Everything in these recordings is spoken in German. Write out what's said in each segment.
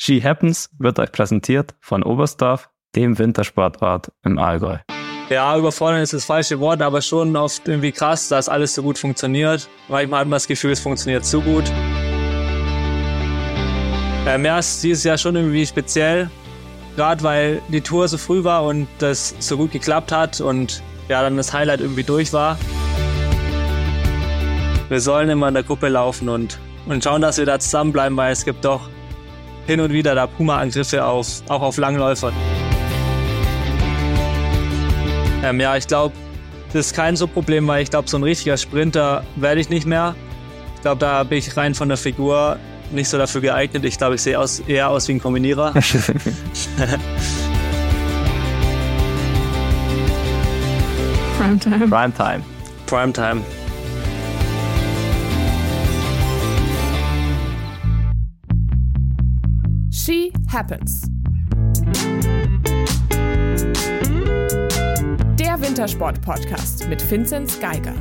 Ski Happens wird euch präsentiert von Oberstdorf, dem Wintersportort im Allgäu. Ja, überfordern ist das falsche Wort, aber schon oft irgendwie krass, dass alles so gut funktioniert. Manchmal hat man das Gefühl, es funktioniert zu gut. Ähm, ja, es ist Jahr schon irgendwie speziell, gerade weil die Tour so früh war und das so gut geklappt hat und ja, dann das Highlight irgendwie durch war. Wir sollen immer in der Gruppe laufen und, und schauen, dass wir da zusammenbleiben, weil es gibt doch hin und wieder da Puma-Angriffe auf, auch auf Langläufer. Ähm, ja, ich glaube, das ist kein so Problem, weil ich glaube, so ein richtiger Sprinter werde ich nicht mehr. Ich glaube, da bin ich rein von der Figur nicht so dafür geeignet. Ich glaube, ich sehe aus, eher aus wie ein Kombinierer. Primetime. Primetime. Primetime. Happens. Der Wintersport-Podcast mit Vinzenz Geiger.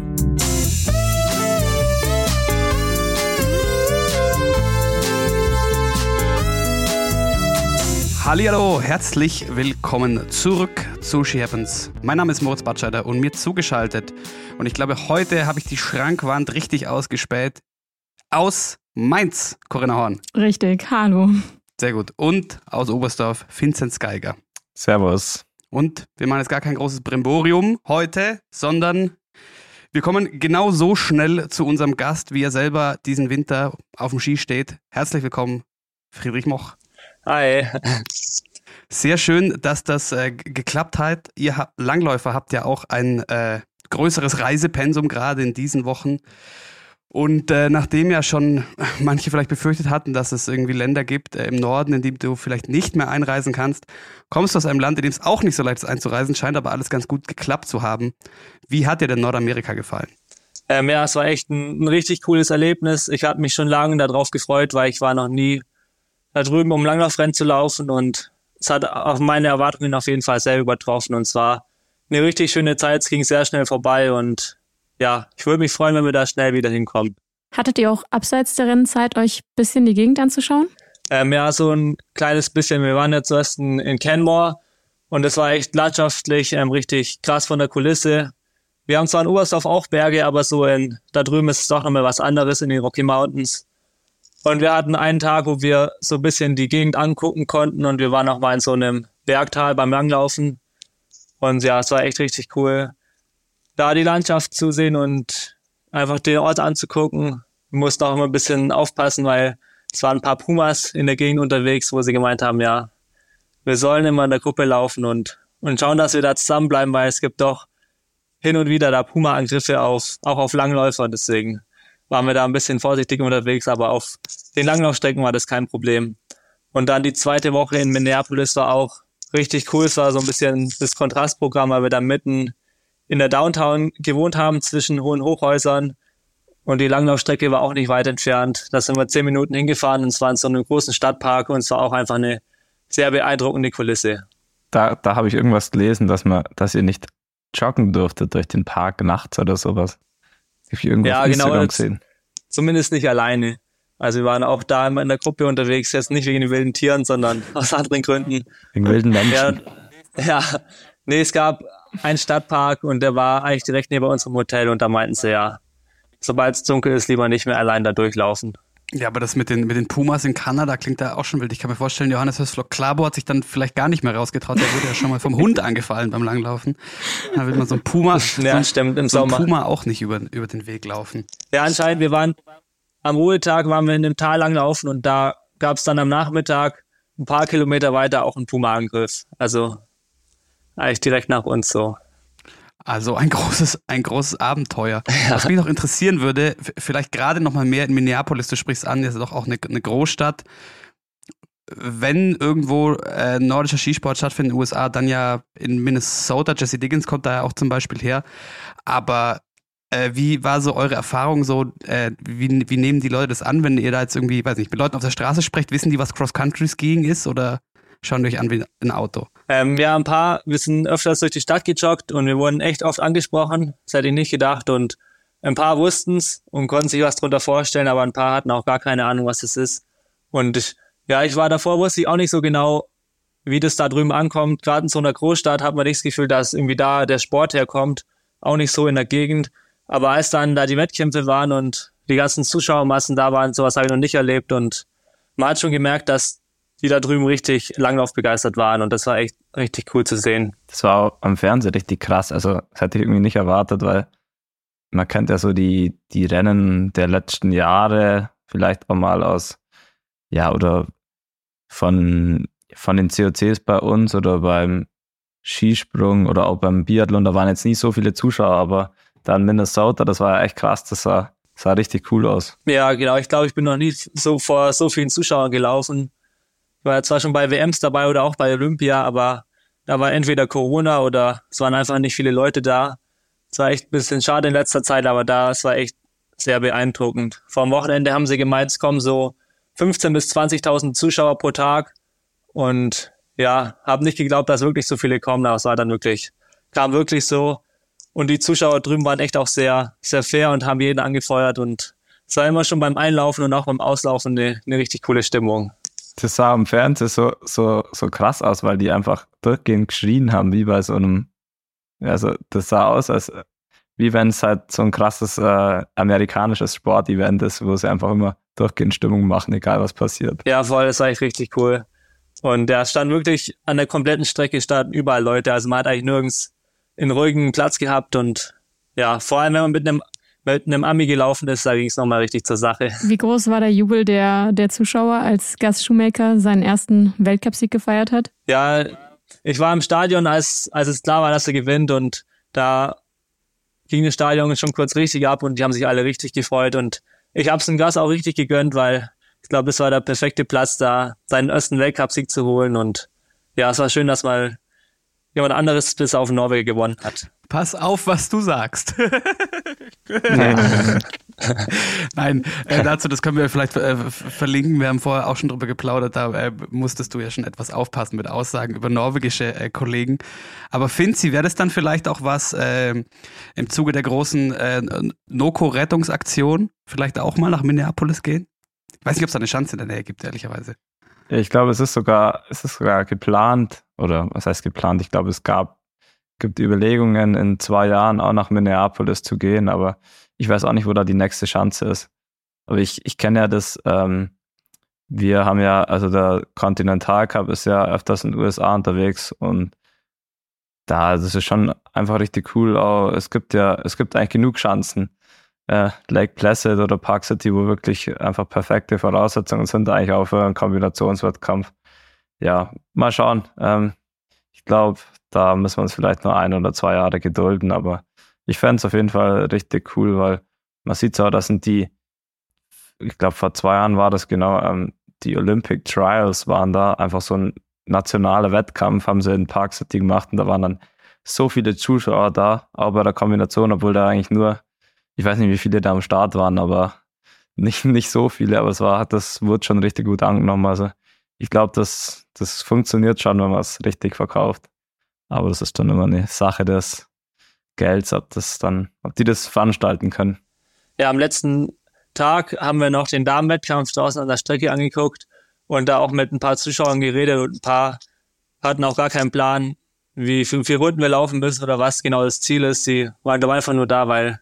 Hallo, herzlich willkommen zurück zu She Happens. Mein Name ist Moritz Batscheider und mir zugeschaltet. Und ich glaube, heute habe ich die Schrankwand richtig ausgespäht. Aus Mainz, Corinna Horn. Richtig, hallo. Sehr gut. Und aus Oberstdorf, Vinzenz Geiger. Servus. Und wir machen jetzt gar kein großes Brimborium heute, sondern wir kommen genau so schnell zu unserem Gast, wie er selber diesen Winter auf dem Ski steht. Herzlich willkommen, Friedrich Moch. Hi. Sehr schön, dass das äh, geklappt hat. Ihr habt, Langläufer habt ja auch ein äh, größeres Reisepensum gerade in diesen Wochen. Und äh, nachdem ja schon manche vielleicht befürchtet hatten, dass es irgendwie Länder gibt äh, im Norden, in die du vielleicht nicht mehr einreisen kannst, kommst du aus einem Land, in dem es auch nicht so leicht ist einzureisen, scheint aber alles ganz gut geklappt zu haben. Wie hat dir denn Nordamerika gefallen? Ähm, ja, es war echt ein, ein richtig cooles Erlebnis. Ich hatte mich schon lange darauf gefreut, weil ich war noch nie da drüben, um Langlaufrennen zu laufen und es hat auf meine Erwartungen auf jeden Fall sehr übertroffen und zwar eine richtig schöne Zeit. Es ging sehr schnell vorbei und ja, ich würde mich freuen, wenn wir da schnell wieder hinkommen. Hattet ihr auch abseits der Rennzeit euch ein bisschen die Gegend anzuschauen? Ähm, ja, so ein kleines bisschen. Wir waren ja zuerst in, in Canmore und es war echt landschaftlich ähm, richtig krass von der Kulisse. Wir haben zwar in Oberstdorf auch Berge, aber so in, da drüben ist es doch nochmal was anderes in den Rocky Mountains. Und wir hatten einen Tag, wo wir so ein bisschen die Gegend angucken konnten und wir waren auch mal in so einem Bergtal beim Langlaufen. Und ja, es war echt richtig cool, da die Landschaft zu sehen und einfach den Ort anzugucken. Wir mussten auch immer ein bisschen aufpassen, weil es waren ein paar Pumas in der Gegend unterwegs, wo sie gemeint haben, ja, wir sollen immer in der Gruppe laufen und, und schauen, dass wir da zusammenbleiben, weil es gibt doch hin und wieder da Puma-Angriffe auf, auch auf Langläufer. Deswegen waren wir da ein bisschen vorsichtig unterwegs, aber auf den Langlaufstrecken war das kein Problem. Und dann die zweite Woche in Minneapolis war auch richtig cool. Es war so ein bisschen das Kontrastprogramm, weil wir da mitten in der Downtown gewohnt haben zwischen hohen Hochhäusern und die Langlaufstrecke war auch nicht weit entfernt. Da sind wir zehn Minuten hingefahren und es war in so einem großen Stadtpark und es war auch einfach eine sehr beeindruckende Kulisse. Da, da habe ich irgendwas gelesen, dass man, dass ihr nicht joggen durftet durch den Park nachts oder sowas. Hab ich irgendwo ja, genau. Gesehen. zumindest nicht alleine. Also wir waren auch da immer in der Gruppe unterwegs, jetzt nicht wegen den wilden Tieren, sondern aus anderen Gründen. Wegen wilden Ja, Menschen. ja, nee, es gab einen Stadtpark und der war eigentlich direkt neben unserem Hotel und da meinten sie ja, sobald es dunkel ist, lieber nicht mehr allein da durchlaufen. Ja, aber das mit den, mit den Pumas in Kanada klingt da auch schon wild. Ich kann mir vorstellen, Johannes Hösflock Klabo hat sich dann vielleicht gar nicht mehr rausgetraut. Der wurde ja schon mal vom Hund angefallen beim Langlaufen. Da will man so ein Puma, so Ja, ein, stimmt, im so ein Sommer. Puma auch nicht über, über den Weg laufen. Ja, anscheinend, wir waren am Ruhetag, waren wir in dem Tal langlaufen und da gab es dann am Nachmittag ein paar Kilometer weiter auch einen Puma-Angriff. Also eigentlich direkt nach uns so. Also ein großes, ein großes Abenteuer. Was mich noch interessieren würde, vielleicht gerade noch mal mehr in Minneapolis, du sprichst an, das ist doch auch eine, eine Großstadt. Wenn irgendwo äh, nordischer Skisport stattfindet in den USA, dann ja in Minnesota. Jesse Diggins kommt da ja auch zum Beispiel her. Aber äh, wie war so eure Erfahrung so? Äh, wie, wie nehmen die Leute das an, wenn ihr da jetzt irgendwie, weiß nicht, mit Leuten auf der Straße sprecht? Wissen die, was Cross-Country-Skiing ist oder schauen euch an wie ein Auto? Ähm, ja, ein paar, wir sind öfters durch die Stadt gejoggt und wir wurden echt oft angesprochen. Das hätte ich nicht gedacht. Und ein paar wussten's und konnten sich was drunter vorstellen, aber ein paar hatten auch gar keine Ahnung, was es ist. Und ich, Ja, ich war davor, wusste ich auch nicht so genau, wie das da drüben ankommt. Gerade in so einer Großstadt hat man nicht das Gefühl, dass irgendwie da der Sport herkommt. Auch nicht so in der Gegend. Aber als dann da die Wettkämpfe waren und die ganzen Zuschauermassen da waren, sowas habe ich noch nicht erlebt. Und man hat schon gemerkt, dass die da drüben richtig langlaufbegeistert waren. Und das war echt richtig cool zu sehen. Das war auch am Fernsehen richtig krass. Also, das hätte ich irgendwie nicht erwartet, weil man kennt ja so die, die Rennen der letzten Jahre, vielleicht auch mal aus, ja, oder von, von den COCs bei uns oder beim Skisprung oder auch beim Biathlon, da waren jetzt nicht so viele Zuschauer, aber dann Minnesota, das war ja echt krass, das sah, sah richtig cool aus. Ja, genau. Ich glaube, ich bin noch nie so vor so vielen Zuschauern gelaufen. War zwar schon bei WMs dabei oder auch bei Olympia, aber da war entweder Corona oder es waren einfach nicht viele Leute da. Es war echt ein bisschen schade in letzter Zeit, aber da, es war echt sehr beeindruckend. Vor dem Wochenende haben sie gemeint, es kommen so 15.000 bis 20.000 Zuschauer pro Tag und ja, haben nicht geglaubt, dass wirklich so viele kommen, aber es war dann wirklich, kam wirklich so. Und die Zuschauer drüben waren echt auch sehr, sehr fair und haben jeden angefeuert und es war immer schon beim Einlaufen und auch beim Auslaufen eine, eine richtig coole Stimmung. Das sah im Fernsehen so, so, so krass aus, weil die einfach durchgehend geschrien haben, wie bei so einem, also das sah aus, als wie wenn es halt so ein krasses äh, amerikanisches Sportevent ist, wo sie einfach immer durchgehend Stimmung machen, egal was passiert. Ja, voll, das war echt richtig cool. Und der stand wirklich an der kompletten Strecke, standen überall Leute. Also man hat eigentlich nirgends einen ruhigen Platz gehabt und ja, vor allem wenn man mit einem mit einem Ami gelaufen ist, da ging es nochmal richtig zur Sache. Wie groß war der Jubel der, der Zuschauer, als Gus Schumacher seinen ersten Weltcupsieg gefeiert hat? Ja, ich war im Stadion, als, als es klar war, dass er gewinnt und da ging das Stadion schon kurz richtig ab und die haben sich alle richtig gefreut und ich habe es dem Gas auch richtig gegönnt, weil ich glaube, es war der perfekte Platz, da seinen ersten Weltcupsieg zu holen und ja, es war schön, dass mal jemand anderes bis auf Norwegen gewonnen hat. Pass auf, was du sagst. Nein, äh, dazu, das können wir vielleicht äh, verlinken. Wir haben vorher auch schon drüber geplaudert, da äh, musstest du ja schon etwas aufpassen mit Aussagen über norwegische äh, Kollegen. Aber Finzi, wäre das dann vielleicht auch was ähm, im Zuge der großen äh, Noko-Rettungsaktion, vielleicht auch mal nach Minneapolis gehen? Ich weiß nicht, ob es da eine Chance in der Nähe gibt, ehrlicherweise. Ich glaube, es ist sogar, es ist sogar geplant, oder was heißt geplant? Ich glaube, es gab, gibt Überlegungen, in zwei Jahren auch nach Minneapolis zu gehen, aber ich weiß auch nicht, wo da die nächste Chance ist. Aber ich, ich kenne ja das, ähm, wir haben ja, also der Continental Cup ist ja öfters in den USA unterwegs und da, das ist schon einfach richtig cool. Auch, es gibt ja, es gibt eigentlich genug Chancen. Äh, Lake Placid oder Park City, wo wirklich einfach perfekte Voraussetzungen sind, eigentlich auch für einen Kombinationswettkampf. Ja, mal schauen. Ähm, ich glaube, da müssen wir uns vielleicht nur ein oder zwei Jahre gedulden, aber ich fände es auf jeden Fall richtig cool, weil man sieht so, das sind die, ich glaube, vor zwei Jahren war das genau, ähm, die Olympic Trials waren da, einfach so ein nationaler Wettkampf, haben sie in Park City gemacht und da waren dann so viele Zuschauer da, auch bei der Kombination, obwohl da eigentlich nur, ich weiß nicht, wie viele da am Start waren, aber nicht, nicht so viele, aber es war, das wurde schon richtig gut angenommen. Also ich glaube, das, das funktioniert schon, wenn man es richtig verkauft. Aber das ist dann immer eine Sache des Gelds, ob das dann, ob die das veranstalten können. Ja, am letzten Tag haben wir noch den Damenwettkampf draußen an der Strecke angeguckt und da auch mit ein paar Zuschauern geredet und ein paar hatten auch gar keinen Plan, wie viele Runden wir laufen müssen oder was genau das Ziel ist. Sie waren einfach nur da, weil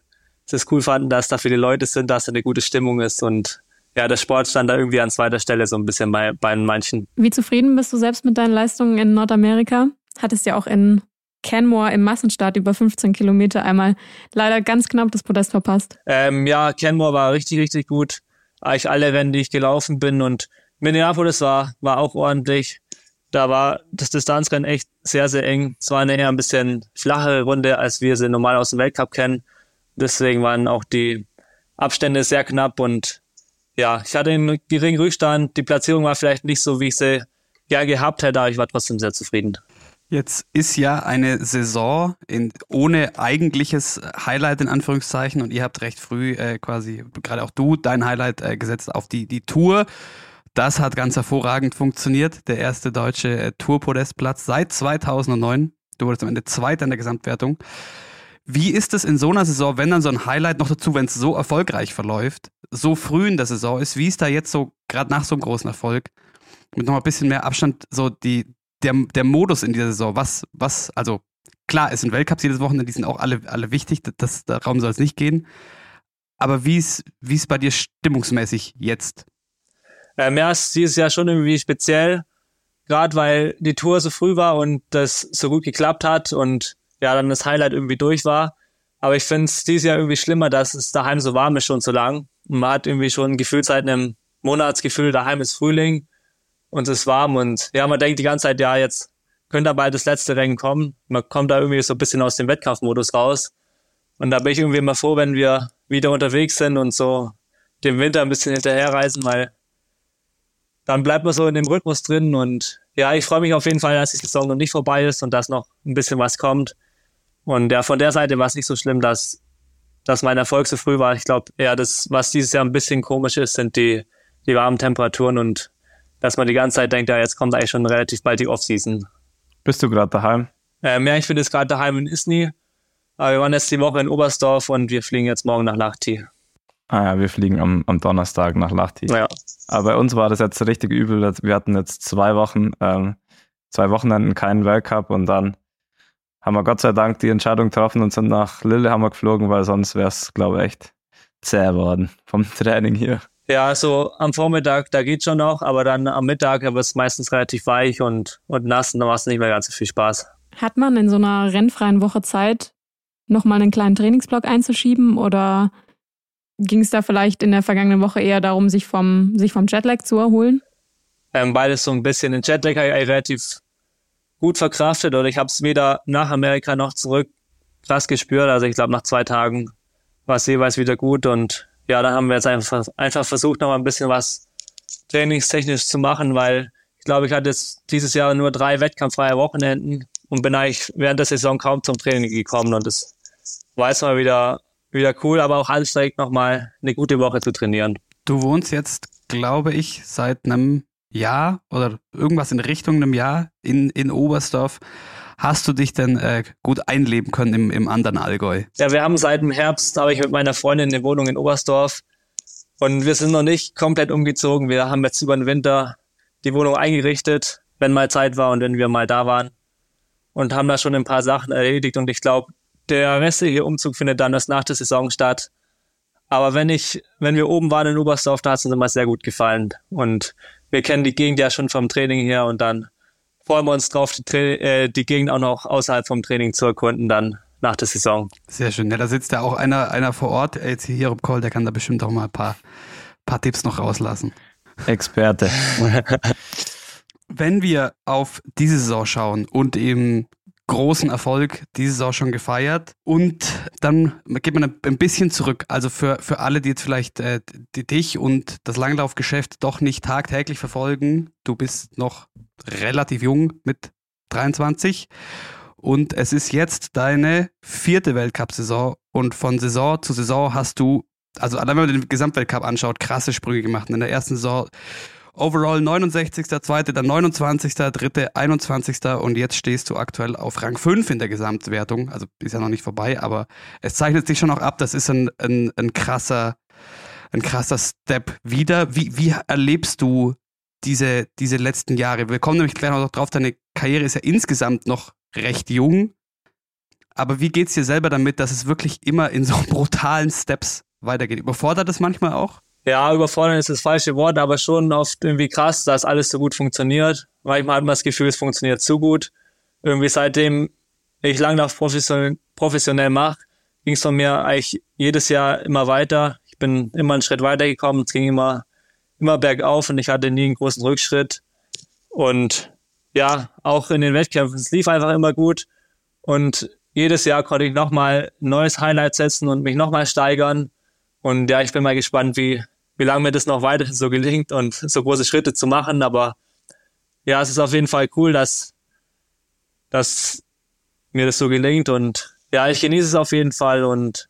es cool fanden, dass da viele Leute sind, dass da eine gute Stimmung ist und ja, der Sport stand da irgendwie an zweiter Stelle so ein bisschen bei, bei manchen. Wie zufrieden bist du selbst mit deinen Leistungen in Nordamerika? Hattest ja auch in Canmore im Massenstart über 15 Kilometer einmal leider ganz knapp das Podest verpasst. Ähm, ja, Canmore war richtig, richtig gut. Eigentlich alle Rennen, die ich gelaufen bin und Minneapolis war, war auch ordentlich. Da war das Distanzrennen echt sehr, sehr eng. Es war eine eher ein bisschen flachere Runde, als wir sie normal aus dem Weltcup kennen. Deswegen waren auch die Abstände sehr knapp und ja, ich hatte einen geringen Rückstand. Die Platzierung war vielleicht nicht so, wie ich sie gerne gehabt hätte, aber ich war trotzdem sehr zufrieden. Jetzt ist ja eine Saison in, ohne eigentliches Highlight in Anführungszeichen und ihr habt recht früh äh, quasi, gerade auch du, dein Highlight äh, gesetzt auf die, die Tour. Das hat ganz hervorragend funktioniert. Der erste deutsche äh, Tour-Podestplatz seit 2009. Du wurdest am Ende Zweiter in der Gesamtwertung. Wie ist es in so einer Saison, wenn dann so ein Highlight noch dazu, wenn es so erfolgreich verläuft, so früh in der Saison ist, wie ist da jetzt so, gerade nach so einem großen Erfolg, mit noch ein bisschen mehr Abstand so die, der, der Modus in dieser Saison. Was, was, also klar, es sind Weltcups jedes Wochenende, die sind auch alle, alle wichtig, das, darum soll es nicht gehen. Aber wie ist, wie ist bei dir stimmungsmäßig jetzt? Ähm, ja, es ist Jahr schon irgendwie speziell, gerade weil die Tour so früh war und das so gut geklappt hat und ja, dann das Highlight irgendwie durch war. Aber ich finde es dieses Jahr irgendwie schlimmer, dass es daheim so warm ist schon so lang. Und man hat irgendwie schon gefühlt seit einem Monatsgefühl, daheim ist Frühling und es ist warm und ja, man denkt die ganze Zeit, ja, jetzt könnte bald das letzte Rennen kommen. Man kommt da irgendwie so ein bisschen aus dem Wettkampfmodus raus. Und da bin ich irgendwie immer froh, wenn wir wieder unterwegs sind und so dem Winter ein bisschen hinterherreisen, weil dann bleibt man so in dem Rhythmus drin und ja, ich freue mich auf jeden Fall, dass die Saison noch nicht vorbei ist und dass noch ein bisschen was kommt. Und ja, von der Seite war es nicht so schlimm, dass, dass mein Erfolg so früh war. Ich glaube, eher das, was dieses Jahr ein bisschen komisch ist, sind die, die warmen Temperaturen und dass man die ganze Zeit denkt, ja, jetzt kommt eigentlich schon relativ bald die Offseason. Bist du gerade daheim? Ähm, ja, ich bin jetzt gerade daheim in Isny. Aber wir waren jetzt die Woche in Oberstdorf und wir fliegen jetzt morgen nach Lahti. Ah ja, wir fliegen am, am Donnerstag nach Lahti. Ja. Aber bei uns war das jetzt richtig übel. Wir hatten jetzt zwei Wochen, ähm, zwei Wochenenden keinen Weltcup und dann haben wir Gott sei Dank die Entscheidung getroffen und sind nach Lillehammer geflogen, weil sonst wäre es, glaube ich, echt zäh worden vom Training hier. Ja, so am Vormittag, da geht schon noch, aber dann am Mittag wird es meistens relativ weich und, und nass und dann macht es nicht mehr ganz so viel Spaß. Hat man in so einer rennfreien Woche Zeit, nochmal einen kleinen Trainingsblock einzuschieben oder ging es da vielleicht in der vergangenen Woche eher darum, sich vom, sich vom Jetlag zu erholen? Ähm, beides so ein bisschen. Den Jetlag habe ich relativ gut verkraftet oder ich habe es weder nach Amerika noch zurück krass gespürt. Also ich glaube, nach zwei Tagen war es jeweils wieder gut und ja, dann haben wir jetzt einfach, einfach versucht, noch mal ein bisschen was trainingstechnisch zu machen, weil ich glaube, ich hatte jetzt dieses Jahr nur drei wettkampffreie Wochenenden und bin eigentlich während der Saison kaum zum Training gekommen und das war jetzt mal wieder, wieder cool, aber auch anstrengend, nochmal eine gute Woche zu trainieren. Du wohnst jetzt, glaube ich, seit einem Jahr oder irgendwas in Richtung einem Jahr in, in Oberstdorf. Hast du dich denn äh, gut einleben können im, im anderen Allgäu? Ja, wir haben seit dem Herbst, habe ich mit meiner Freundin eine Wohnung in Oberstdorf und wir sind noch nicht komplett umgezogen. Wir haben jetzt über den Winter die Wohnung eingerichtet, wenn mal Zeit war und wenn wir mal da waren und haben da schon ein paar Sachen erledigt und ich glaube, der restliche Umzug findet dann erst nach der Saison statt. Aber wenn ich, wenn wir oben waren in Oberstdorf, da hat es uns immer sehr gut gefallen. Und wir kennen die Gegend ja schon vom Training her und dann freuen wir uns drauf, die, äh, die Gegend auch noch außerhalb vom Training zu erkunden dann nach der Saison. Sehr schön. Ja, da sitzt ja auch einer, einer vor Ort, jetzt hier im Call, der kann da bestimmt auch mal ein paar, paar Tipps noch rauslassen. Experte. Wenn wir auf diese Saison schauen und eben großen Erfolg diese Saison schon gefeiert. Und dann geht man ein bisschen zurück. Also für, für alle, die jetzt vielleicht äh, die, dich und das Langlaufgeschäft doch nicht tagtäglich verfolgen, du bist noch relativ jung mit 23. Und es ist jetzt deine vierte Weltcup-Saison. Und von Saison zu Saison hast du, also wenn man den Gesamtweltcup anschaut, krasse Sprünge gemacht. In der ersten Saison Overall 69. Zweite, dann 29. Dritte, 21. Und jetzt stehst du aktuell auf Rang 5 in der Gesamtwertung. Also ist ja noch nicht vorbei, aber es zeichnet sich schon auch ab. Das ist ein, ein, ein krasser, ein krasser Step wieder. Wie, wie erlebst du diese, diese letzten Jahre? Wir kommen nämlich gleich noch drauf, deine Karriere ist ja insgesamt noch recht jung. Aber wie geht's dir selber damit, dass es wirklich immer in so brutalen Steps weitergeht? Überfordert es manchmal auch? Ja, überfordern ist das falsche Wort, aber schon oft irgendwie krass, dass alles so gut funktioniert. Manchmal hat man das Gefühl, es funktioniert zu gut. Irgendwie seitdem ich Langlauf professionell, professionell mache, ging es von mir eigentlich jedes Jahr immer weiter. Ich bin immer einen Schritt weitergekommen. Es ging immer, immer bergauf und ich hatte nie einen großen Rückschritt. Und ja, auch in den Wettkämpfen, es lief einfach immer gut. Und jedes Jahr konnte ich nochmal ein neues Highlight setzen und mich nochmal steigern. Und ja, ich bin mal gespannt, wie, wie lange mir das noch weiterhin so gelingt und so große Schritte zu machen. Aber ja, es ist auf jeden Fall cool, dass, dass mir das so gelingt. Und ja, ich genieße es auf jeden Fall und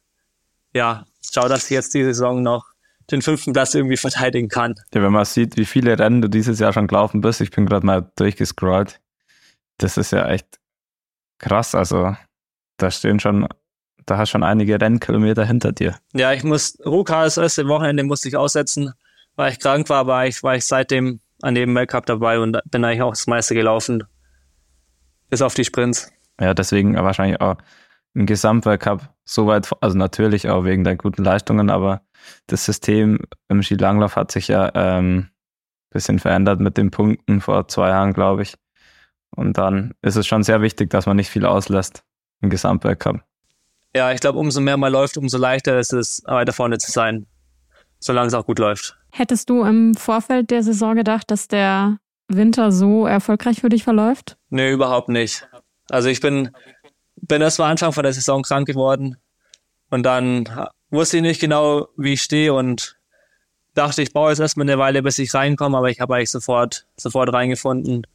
ja, schau, dass ich jetzt die Saison noch den fünften Platz irgendwie verteidigen kann. Ja, wenn man sieht, wie viele Rennen du dieses Jahr schon gelaufen bist, ich bin gerade mal durchgescrollt, das ist ja echt krass. Also da stehen schon da hast schon einige Rennkilometer hinter dir. Ja, ich muss, Ruka das erste Wochenende musste ich aussetzen, weil ich krank war, aber ich war ich seitdem an jedem Weltcup dabei und bin eigentlich auch das meiste gelaufen. Bis auf die Sprints. Ja, deswegen wahrscheinlich auch im Gesamtweltcup so weit, also natürlich auch wegen der guten Leistungen, aber das System im Skilanglauf hat sich ja ähm, bisschen verändert mit den Punkten vor zwei Jahren, glaube ich. Und dann ist es schon sehr wichtig, dass man nicht viel auslässt im Gesamtweltcup. Ja, ich glaube, umso mehr man läuft, umso leichter ist es, weiter vorne zu sein, solange es auch gut läuft. Hättest du im Vorfeld der Saison gedacht, dass der Winter so erfolgreich für dich verläuft? Nee, überhaupt nicht. Also ich bin, bin erst mal Anfang von der Saison krank geworden und dann wusste ich nicht genau, wie ich stehe und dachte, ich brauche jetzt erstmal eine Weile, bis ich reinkomme, aber ich habe eigentlich sofort, sofort reingefunden.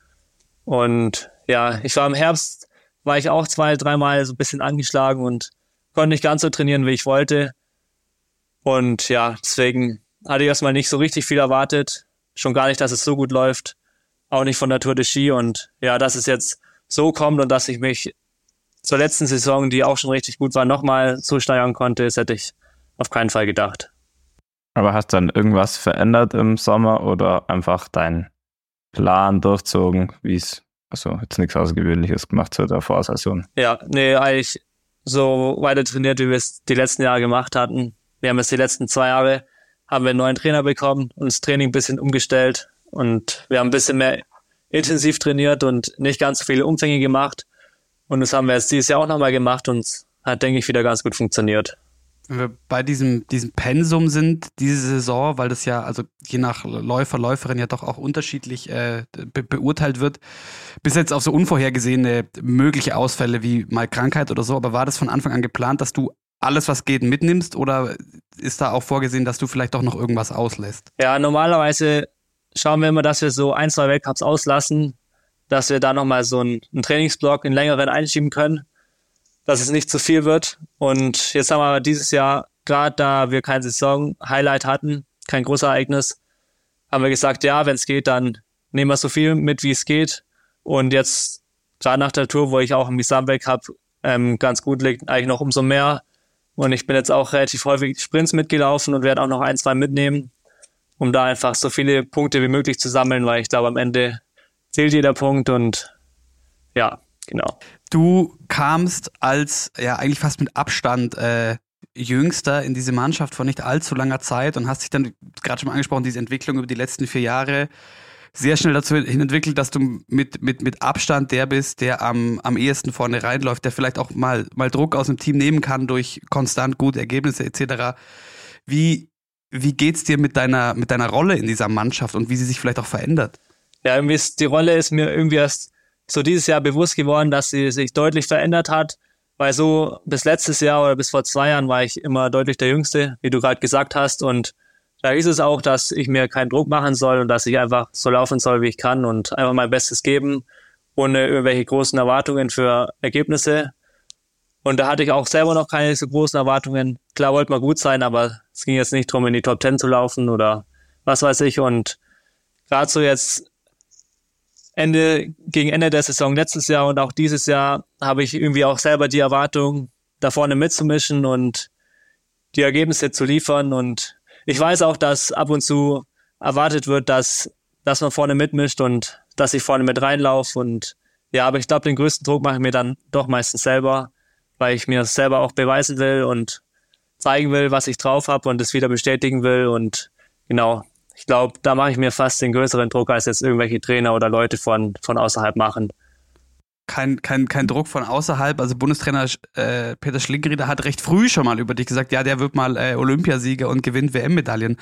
Und ja, ich war im Herbst, war ich auch zwei, dreimal so ein bisschen angeschlagen und konnte nicht ganz so trainieren, wie ich wollte. Und ja, deswegen hatte ich erstmal nicht so richtig viel erwartet. Schon gar nicht, dass es so gut läuft. Auch nicht von der Tour de Ski. Und ja, dass es jetzt so kommt und dass ich mich zur letzten Saison, die auch schon richtig gut war, nochmal so steigern konnte, das hätte ich auf keinen Fall gedacht. Aber hast du dann irgendwas verändert im Sommer oder einfach deinen Plan durchzogen, wie es, also jetzt nichts Außergewöhnliches gemacht zur der Vorsaison? Ja, nee, eigentlich so weiter trainiert, wie wir es die letzten Jahre gemacht hatten. Wir haben jetzt die letzten zwei Jahre, haben wir einen neuen Trainer bekommen und das Training ein bisschen umgestellt und wir haben ein bisschen mehr intensiv trainiert und nicht ganz so viele Umfänge gemacht. Und das haben wir jetzt dieses Jahr auch nochmal gemacht und es hat, denke ich, wieder ganz gut funktioniert wenn wir bei diesem, diesem Pensum sind, diese Saison, weil das ja, also je nach Läufer, Läuferin ja doch auch unterschiedlich äh, be beurteilt wird, bis jetzt auf so unvorhergesehene mögliche Ausfälle wie mal Krankheit oder so, aber war das von Anfang an geplant, dass du alles, was geht, mitnimmst? Oder ist da auch vorgesehen, dass du vielleicht doch noch irgendwas auslässt? Ja, normalerweise schauen wir immer, dass wir so ein, zwei Weltcups auslassen, dass wir da nochmal so einen, einen Trainingsblock, einen längeren einschieben können dass es nicht zu viel wird. Und jetzt haben wir dieses Jahr, gerade da wir kein Saison-Highlight hatten, kein Großereignis, haben wir gesagt, ja, wenn es geht, dann nehmen wir so viel mit, wie es geht. Und jetzt, gerade nach der Tour, wo ich auch im Gesamtweg habe, ähm, ganz gut liegt, eigentlich noch umso mehr. Und ich bin jetzt auch relativ häufig Sprints mitgelaufen und werde auch noch ein, zwei mitnehmen, um da einfach so viele Punkte wie möglich zu sammeln, weil ich glaube, am Ende zählt jeder Punkt und ja, genau. Du kamst als ja eigentlich fast mit Abstand äh, Jüngster in diese Mannschaft vor nicht allzu langer Zeit und hast dich dann gerade schon mal angesprochen, diese Entwicklung über die letzten vier Jahre sehr schnell dazu hin entwickelt, dass du mit, mit, mit Abstand der bist, der am, am ehesten vorne reinläuft, der vielleicht auch mal, mal Druck aus dem Team nehmen kann durch konstant gute Ergebnisse etc. Wie, wie geht's dir mit deiner, mit deiner Rolle in dieser Mannschaft und wie sie sich vielleicht auch verändert? Ja, irgendwie ist, die Rolle ist mir irgendwie erst so dieses Jahr bewusst geworden, dass sie sich deutlich verändert hat, weil so bis letztes Jahr oder bis vor zwei Jahren war ich immer deutlich der Jüngste, wie du gerade gesagt hast. Und da ist es auch, dass ich mir keinen Druck machen soll und dass ich einfach so laufen soll, wie ich kann und einfach mein Bestes geben, ohne irgendwelche großen Erwartungen für Ergebnisse. Und da hatte ich auch selber noch keine so großen Erwartungen. Klar wollte man gut sein, aber es ging jetzt nicht darum, in die Top Ten zu laufen oder was weiß ich. Und gerade so jetzt Ende, gegen Ende der Saison letztes Jahr und auch dieses Jahr habe ich irgendwie auch selber die Erwartung, da vorne mitzumischen und die Ergebnisse zu liefern. Und ich weiß auch, dass ab und zu erwartet wird, dass, dass man vorne mitmischt und dass ich vorne mit reinlaufe. Und ja, aber ich glaube, den größten Druck mache ich mir dann doch meistens selber, weil ich mir selber auch beweisen will und zeigen will, was ich drauf habe und es wieder bestätigen will. Und genau, ich glaube, da mache ich mir fast den größeren Druck, als jetzt irgendwelche Trainer oder Leute von, von außerhalb machen. Kein, kein, kein Druck von außerhalb. Also Bundestrainer äh, Peter Schlinkrieder hat recht früh schon mal über dich gesagt, ja, der wird mal äh, Olympiasieger und gewinnt WM-Medaillen.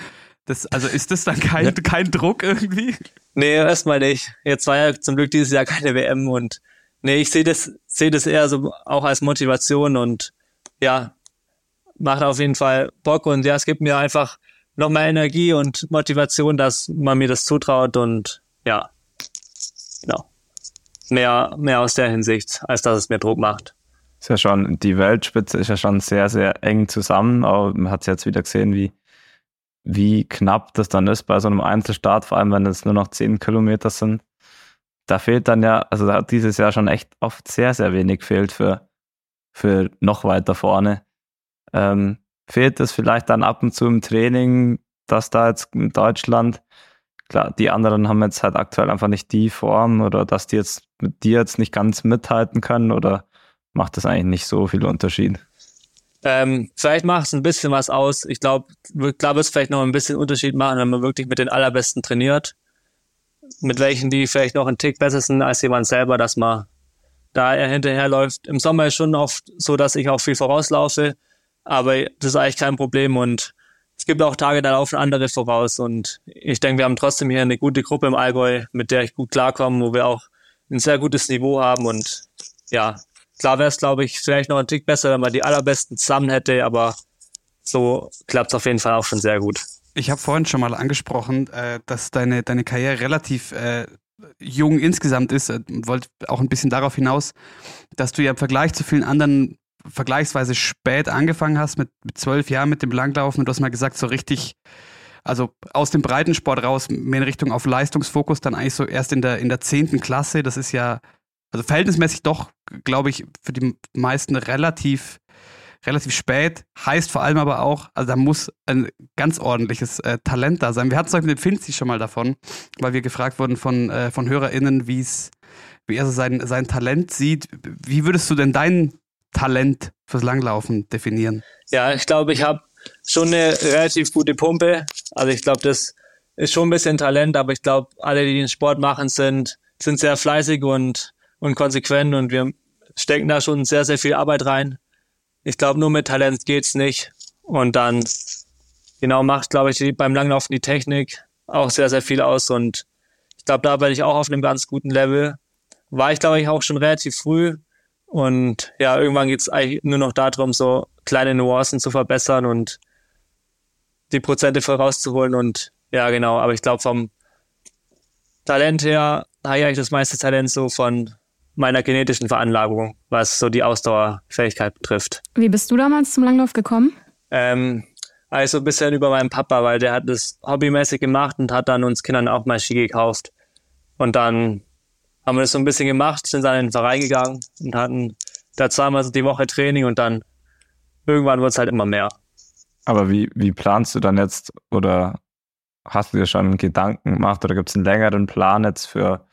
Das, also ist das dann kein, kein Druck irgendwie? Nee, erstmal nicht. Jetzt war ja zum Glück dieses Jahr keine WM und nee, ich sehe das, sehe das eher so auch als Motivation und ja, macht auf jeden Fall Bock und ja, es gibt mir einfach noch mehr Energie und Motivation, dass man mir das zutraut und ja, genau. Mehr, mehr aus der Hinsicht, als dass es mir Druck macht. Ist ja schon, die Weltspitze ist ja schon sehr, sehr eng zusammen, aber man hat es jetzt wieder gesehen, wie, wie knapp das dann ist bei so einem Einzelstart, vor allem wenn es nur noch zehn Kilometer sind. Da fehlt dann ja, also da hat dieses Jahr schon echt oft sehr, sehr wenig fehlt für, für noch weiter vorne. Ähm, fehlt es vielleicht dann ab und zu im Training, dass da jetzt in Deutschland klar, die anderen haben jetzt halt aktuell einfach nicht die Form oder dass die jetzt mit dir jetzt nicht ganz mithalten können oder macht das eigentlich nicht so viel Unterschied? Ähm, vielleicht macht es ein bisschen was aus. Ich glaube, glaub, es vielleicht noch ein bisschen Unterschied machen, wenn man wirklich mit den Allerbesten trainiert. Mit welchen, die vielleicht noch einen Tick besser sind als jemand selber, dass man da er hinterherläuft. Im Sommer ist schon oft so, dass ich auch viel vorauslaufe, aber das ist eigentlich kein Problem und es gibt auch Tage, da laufen andere voraus und ich denke, wir haben trotzdem hier eine gute Gruppe im Allgäu, mit der ich gut klarkomme, wo wir auch ein sehr gutes Niveau haben und ja, Klar wäre es, glaube ich, vielleicht noch ein Tick besser, wenn man die allerbesten zusammen hätte, aber so klappt es auf jeden Fall auch schon sehr gut. Ich habe vorhin schon mal angesprochen, äh, dass deine, deine Karriere relativ äh, jung insgesamt ist äh, wollte auch ein bisschen darauf hinaus, dass du ja im Vergleich zu vielen anderen vergleichsweise spät angefangen hast, mit, zwölf Jahren mit dem Langlaufen und du hast mal gesagt, so richtig, also aus dem Breitensport raus, mehr in Richtung auf Leistungsfokus, dann eigentlich so erst in der, in der zehnten Klasse, das ist ja also verhältnismäßig doch, glaube ich, für die meisten relativ, relativ spät. Heißt vor allem aber auch, also da muss ein ganz ordentliches äh, Talent da sein. Wir hatten es mit dem Finzi schon mal davon, weil wir gefragt wurden von, äh, von HörerInnen, wie es, wie er so sein, sein Talent sieht. Wie würdest du denn dein Talent fürs Langlaufen definieren? Ja, ich glaube, ich habe schon eine relativ gute Pumpe. Also ich glaube, das ist schon ein bisschen Talent, aber ich glaube, alle, die den Sport machen, sind, sind sehr fleißig und und konsequent und wir stecken da schon sehr, sehr viel Arbeit rein. Ich glaube, nur mit Talent geht's nicht. Und dann genau macht, glaube ich, beim Langlaufen die Technik auch sehr, sehr viel aus. Und ich glaube, da bin ich auch auf einem ganz guten Level. War ich, glaube ich, auch schon relativ früh. Und ja, irgendwann geht's eigentlich nur noch darum, so kleine Nuancen zu verbessern und die Prozente vorauszuholen. Und ja, genau. Aber ich glaube, vom Talent her habe ich eigentlich das meiste Talent so von meiner genetischen Veranlagung, was so die Ausdauerfähigkeit betrifft. Wie bist du damals zum Langlauf gekommen? Ähm, also ein bisschen über meinen Papa, weil der hat das hobbymäßig gemacht und hat dann uns Kindern auch mal Ski gekauft. Und dann haben wir das so ein bisschen gemacht, sind dann in den Verein gegangen und hatten da zweimal die Woche Training und dann irgendwann wurde es halt immer mehr. Aber wie, wie planst du dann jetzt oder hast du dir schon Gedanken gemacht oder gibt es einen längeren Plan jetzt für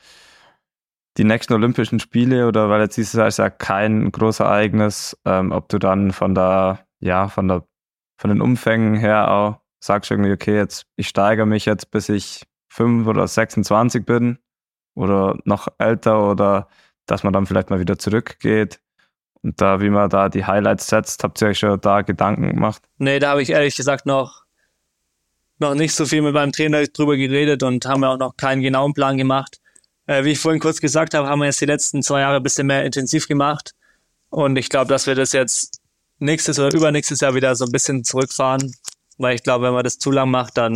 die nächsten Olympischen Spiele oder weil jetzt dieses Jahr ist ja kein großes Ereignis, ähm, ob du dann von der, ja, von der, von den Umfängen her auch sagst irgendwie, okay, jetzt, ich steigere mich jetzt, bis ich 5 oder 26 bin oder noch älter oder dass man dann vielleicht mal wieder zurückgeht. Und da, wie man da die Highlights setzt, habt ihr euch schon da Gedanken gemacht? Nee, da habe ich ehrlich gesagt noch, noch nicht so viel mit meinem Trainer drüber geredet und haben ja auch noch keinen genauen Plan gemacht. Äh, wie ich vorhin kurz gesagt habe, haben wir jetzt die letzten zwei Jahre ein bisschen mehr intensiv gemacht. Und ich glaube, dass wir das jetzt nächstes oder übernächstes Jahr wieder so ein bisschen zurückfahren. Weil ich glaube, wenn man das zu lang macht, dann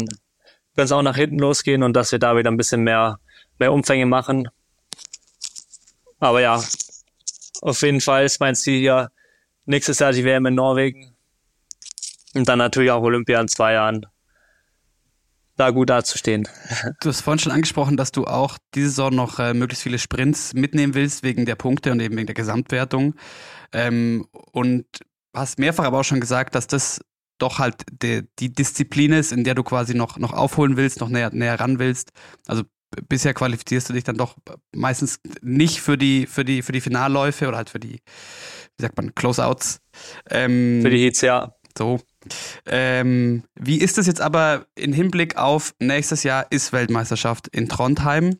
kann es auch nach hinten losgehen und dass wir da wieder ein bisschen mehr, mehr Umfänge machen. Aber ja, auf jeden Fall ist mein Ziel hier nächstes Jahr die WM in Norwegen. Und dann natürlich auch Olympia in zwei Jahren da gut dazustehen. Du hast vorhin schon angesprochen, dass du auch diese Saison noch äh, möglichst viele Sprints mitnehmen willst, wegen der Punkte und eben wegen der Gesamtwertung. Ähm, und hast mehrfach aber auch schon gesagt, dass das doch halt die, die Disziplin ist, in der du quasi noch, noch aufholen willst, noch näher, näher ran willst. Also bisher qualifizierst du dich dann doch meistens nicht für die, für die, für die Finalläufe oder halt für die, wie sagt man, Closeouts. Ähm, für die Hits, ja. So. Ähm, wie ist es jetzt aber im Hinblick auf nächstes Jahr ist Weltmeisterschaft in Trondheim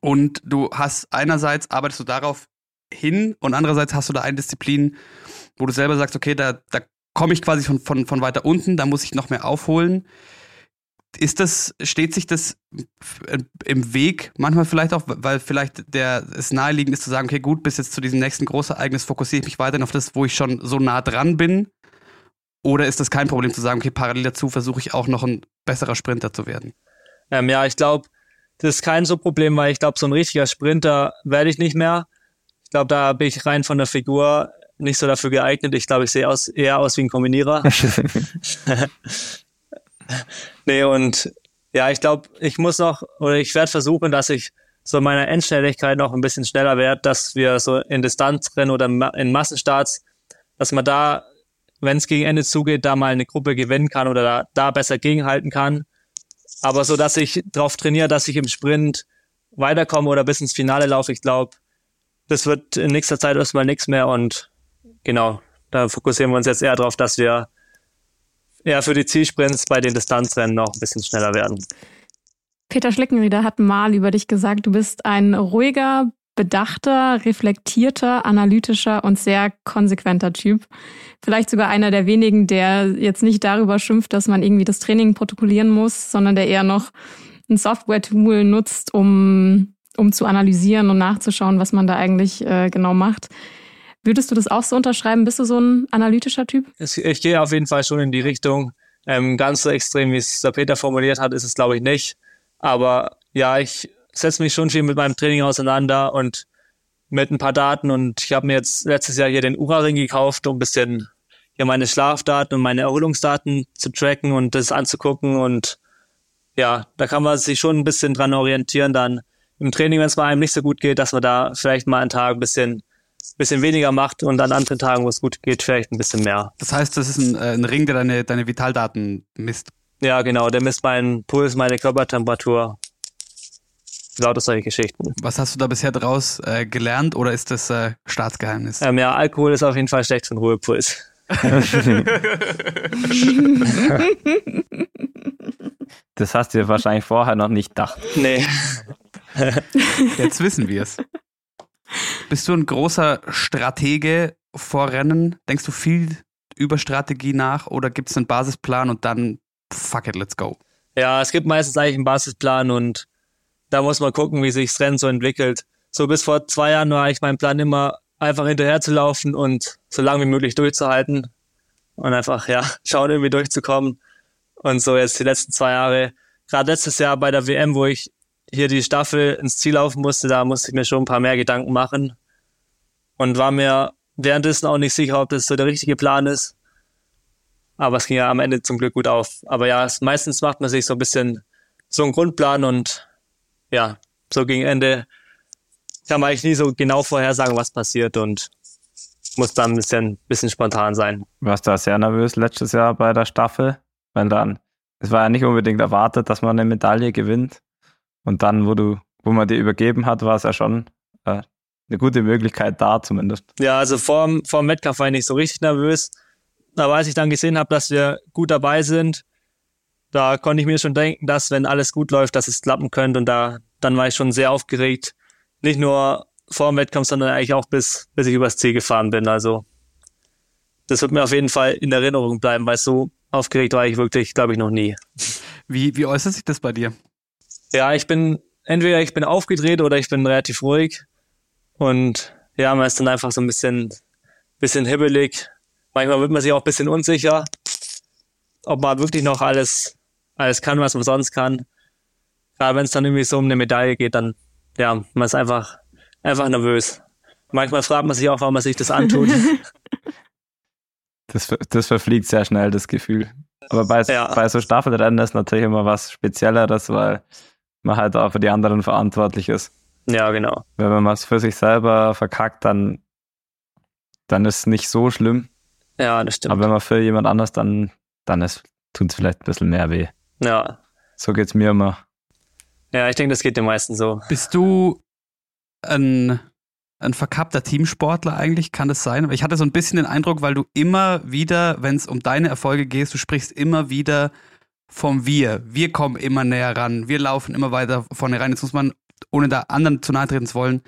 und du hast einerseits arbeitest du darauf hin und andererseits hast du da eine Disziplin, wo du selber sagst, okay, da, da komme ich quasi von, von, von weiter unten, da muss ich noch mehr aufholen. Ist das, steht sich das im Weg manchmal vielleicht auch, weil vielleicht der, es naheliegend ist zu sagen, okay, gut, bis jetzt zu diesem nächsten Großereignis fokussiere ich mich weiterhin auf das, wo ich schon so nah dran bin oder ist das kein Problem zu sagen, okay, parallel dazu versuche ich auch noch ein besserer Sprinter zu werden? Ähm, ja, ich glaube, das ist kein so Problem, weil ich glaube, so ein richtiger Sprinter werde ich nicht mehr. Ich glaube, da bin ich rein von der Figur nicht so dafür geeignet. Ich glaube, ich sehe aus, eher aus wie ein Kombinierer. nee, und ja, ich glaube, ich muss noch, oder ich werde versuchen, dass ich so meiner Endschnelligkeit noch ein bisschen schneller werde, dass wir so in Distanzrennen oder in Massenstarts, dass man da wenn es gegen Ende zugeht, da mal eine Gruppe gewinnen kann oder da, da besser gegenhalten kann. Aber so, dass ich darauf trainiere, dass ich im Sprint weiterkomme oder bis ins Finale laufe, ich glaube, das wird in nächster Zeit erstmal nichts mehr und genau, da fokussieren wir uns jetzt eher darauf, dass wir eher für die Zielsprints bei den Distanzrennen noch ein bisschen schneller werden. Peter Schlickenrieder hat mal über dich gesagt, du bist ein ruhiger, bedachter, reflektierter, analytischer und sehr konsequenter Typ. Vielleicht sogar einer der wenigen, der jetzt nicht darüber schimpft, dass man irgendwie das Training protokollieren muss, sondern der eher noch ein Software-Tool nutzt, um, um zu analysieren und nachzuschauen, was man da eigentlich äh, genau macht. Würdest du das auch so unterschreiben? Bist du so ein analytischer Typ? Ich gehe auf jeden Fall schon in die Richtung. Ähm, ganz so extrem, wie es der Peter formuliert hat, ist es, glaube ich, nicht. Aber ja, ich setze mich schon viel mit meinem Training auseinander und mit ein paar Daten. Und ich habe mir jetzt letztes Jahr hier den Ura-Ring gekauft, um ein bisschen hier meine Schlafdaten und meine Erholungsdaten zu tracken und das anzugucken. Und ja, da kann man sich schon ein bisschen dran orientieren, dann im Training, wenn es mal einem nicht so gut geht, dass man da vielleicht mal einen Tag ein bisschen bisschen weniger macht und an anderen Tagen, wo es gut geht, vielleicht ein bisschen mehr. Das heißt, das ist ein, äh, ein Ring, der deine, deine Vitaldaten misst. Ja, genau, der misst meinen Puls, meine Körpertemperatur. Lauter solche Geschichten. Was hast du da bisher draus äh, gelernt oder ist das äh, Staatsgeheimnis? Ähm, ja, Alkohol ist auf jeden Fall schlecht für den Ruhepuls. das hast du wahrscheinlich vorher noch nicht gedacht. Nee. Jetzt wissen wir es. Bist du ein großer Stratege vor Rennen? Denkst du viel über Strategie nach oder gibt es einen Basisplan und dann fuck it, let's go? Ja, es gibt meistens eigentlich einen Basisplan und da muss man gucken, wie sich das Rennen so entwickelt. So bis vor zwei Jahren war eigentlich mein Plan immer, einfach hinterher zu laufen und so lange wie möglich durchzuhalten und einfach, ja, schauen, irgendwie durchzukommen. Und so jetzt die letzten zwei Jahre, gerade letztes Jahr bei der WM, wo ich hier die Staffel ins Ziel laufen musste, da musste ich mir schon ein paar mehr Gedanken machen und war mir währenddessen auch nicht sicher, ob das so der richtige Plan ist. Aber es ging ja am Ende zum Glück gut auf. Aber ja, es, meistens macht man sich so ein bisschen so einen Grundplan und ja, so gegen Ende kann man eigentlich nie so genau vorhersagen, was passiert und muss dann ein bisschen, bisschen spontan sein. Warst du sehr nervös letztes Jahr bei der Staffel? Weil dann, es war ja nicht unbedingt erwartet, dass man eine Medaille gewinnt. Und dann, wo du, wo man dir übergeben hat, war es ja schon äh, eine gute Möglichkeit da zumindest. Ja, also vor dem Wettkampf war ich nicht so richtig nervös. Aber als ich dann gesehen habe, dass wir gut dabei sind, da konnte ich mir schon denken, dass wenn alles gut läuft, dass es klappen könnte. Und da, dann war ich schon sehr aufgeregt. Nicht nur vor dem Wettkampf, sondern eigentlich auch bis, bis ich übers Ziel gefahren bin. Also das wird mir auf jeden Fall in Erinnerung bleiben, weil so aufgeregt war ich wirklich, glaube ich, noch nie. Wie, wie äußert sich das bei dir? Ja, ich bin, entweder ich bin aufgedreht oder ich bin relativ ruhig. Und ja, man ist dann einfach so ein bisschen, bisschen hibbelig. Manchmal wird man sich auch ein bisschen unsicher, ob man wirklich noch alles, alles kann, was man sonst kann. Gerade wenn es dann irgendwie so um eine Medaille geht, dann, ja, man ist einfach, einfach nervös. Manchmal fragt man sich auch, warum man sich das antut. Das, das verfliegt sehr schnell, das Gefühl. Aber bei, ja. bei so Staffelrennen ist natürlich immer was Spezielleres, weil man halt auch für die anderen verantwortlich ist. Ja, genau. Weil wenn man es für sich selber verkackt, dann, dann ist es nicht so schlimm. Ja, das stimmt. Aber wenn man für jemand anders, dann, dann tut es vielleicht ein bisschen mehr weh. Ja. So geht es mir immer. Ja, ich denke, das geht den meisten so. Bist du ein, ein verkappter Teamsportler eigentlich? Kann das sein? Ich hatte so ein bisschen den Eindruck, weil du immer wieder, wenn es um deine Erfolge geht, du sprichst immer wieder vom Wir. Wir kommen immer näher ran. Wir laufen immer weiter vorne rein. Jetzt muss man, ohne da anderen zu nahe treten zu wollen,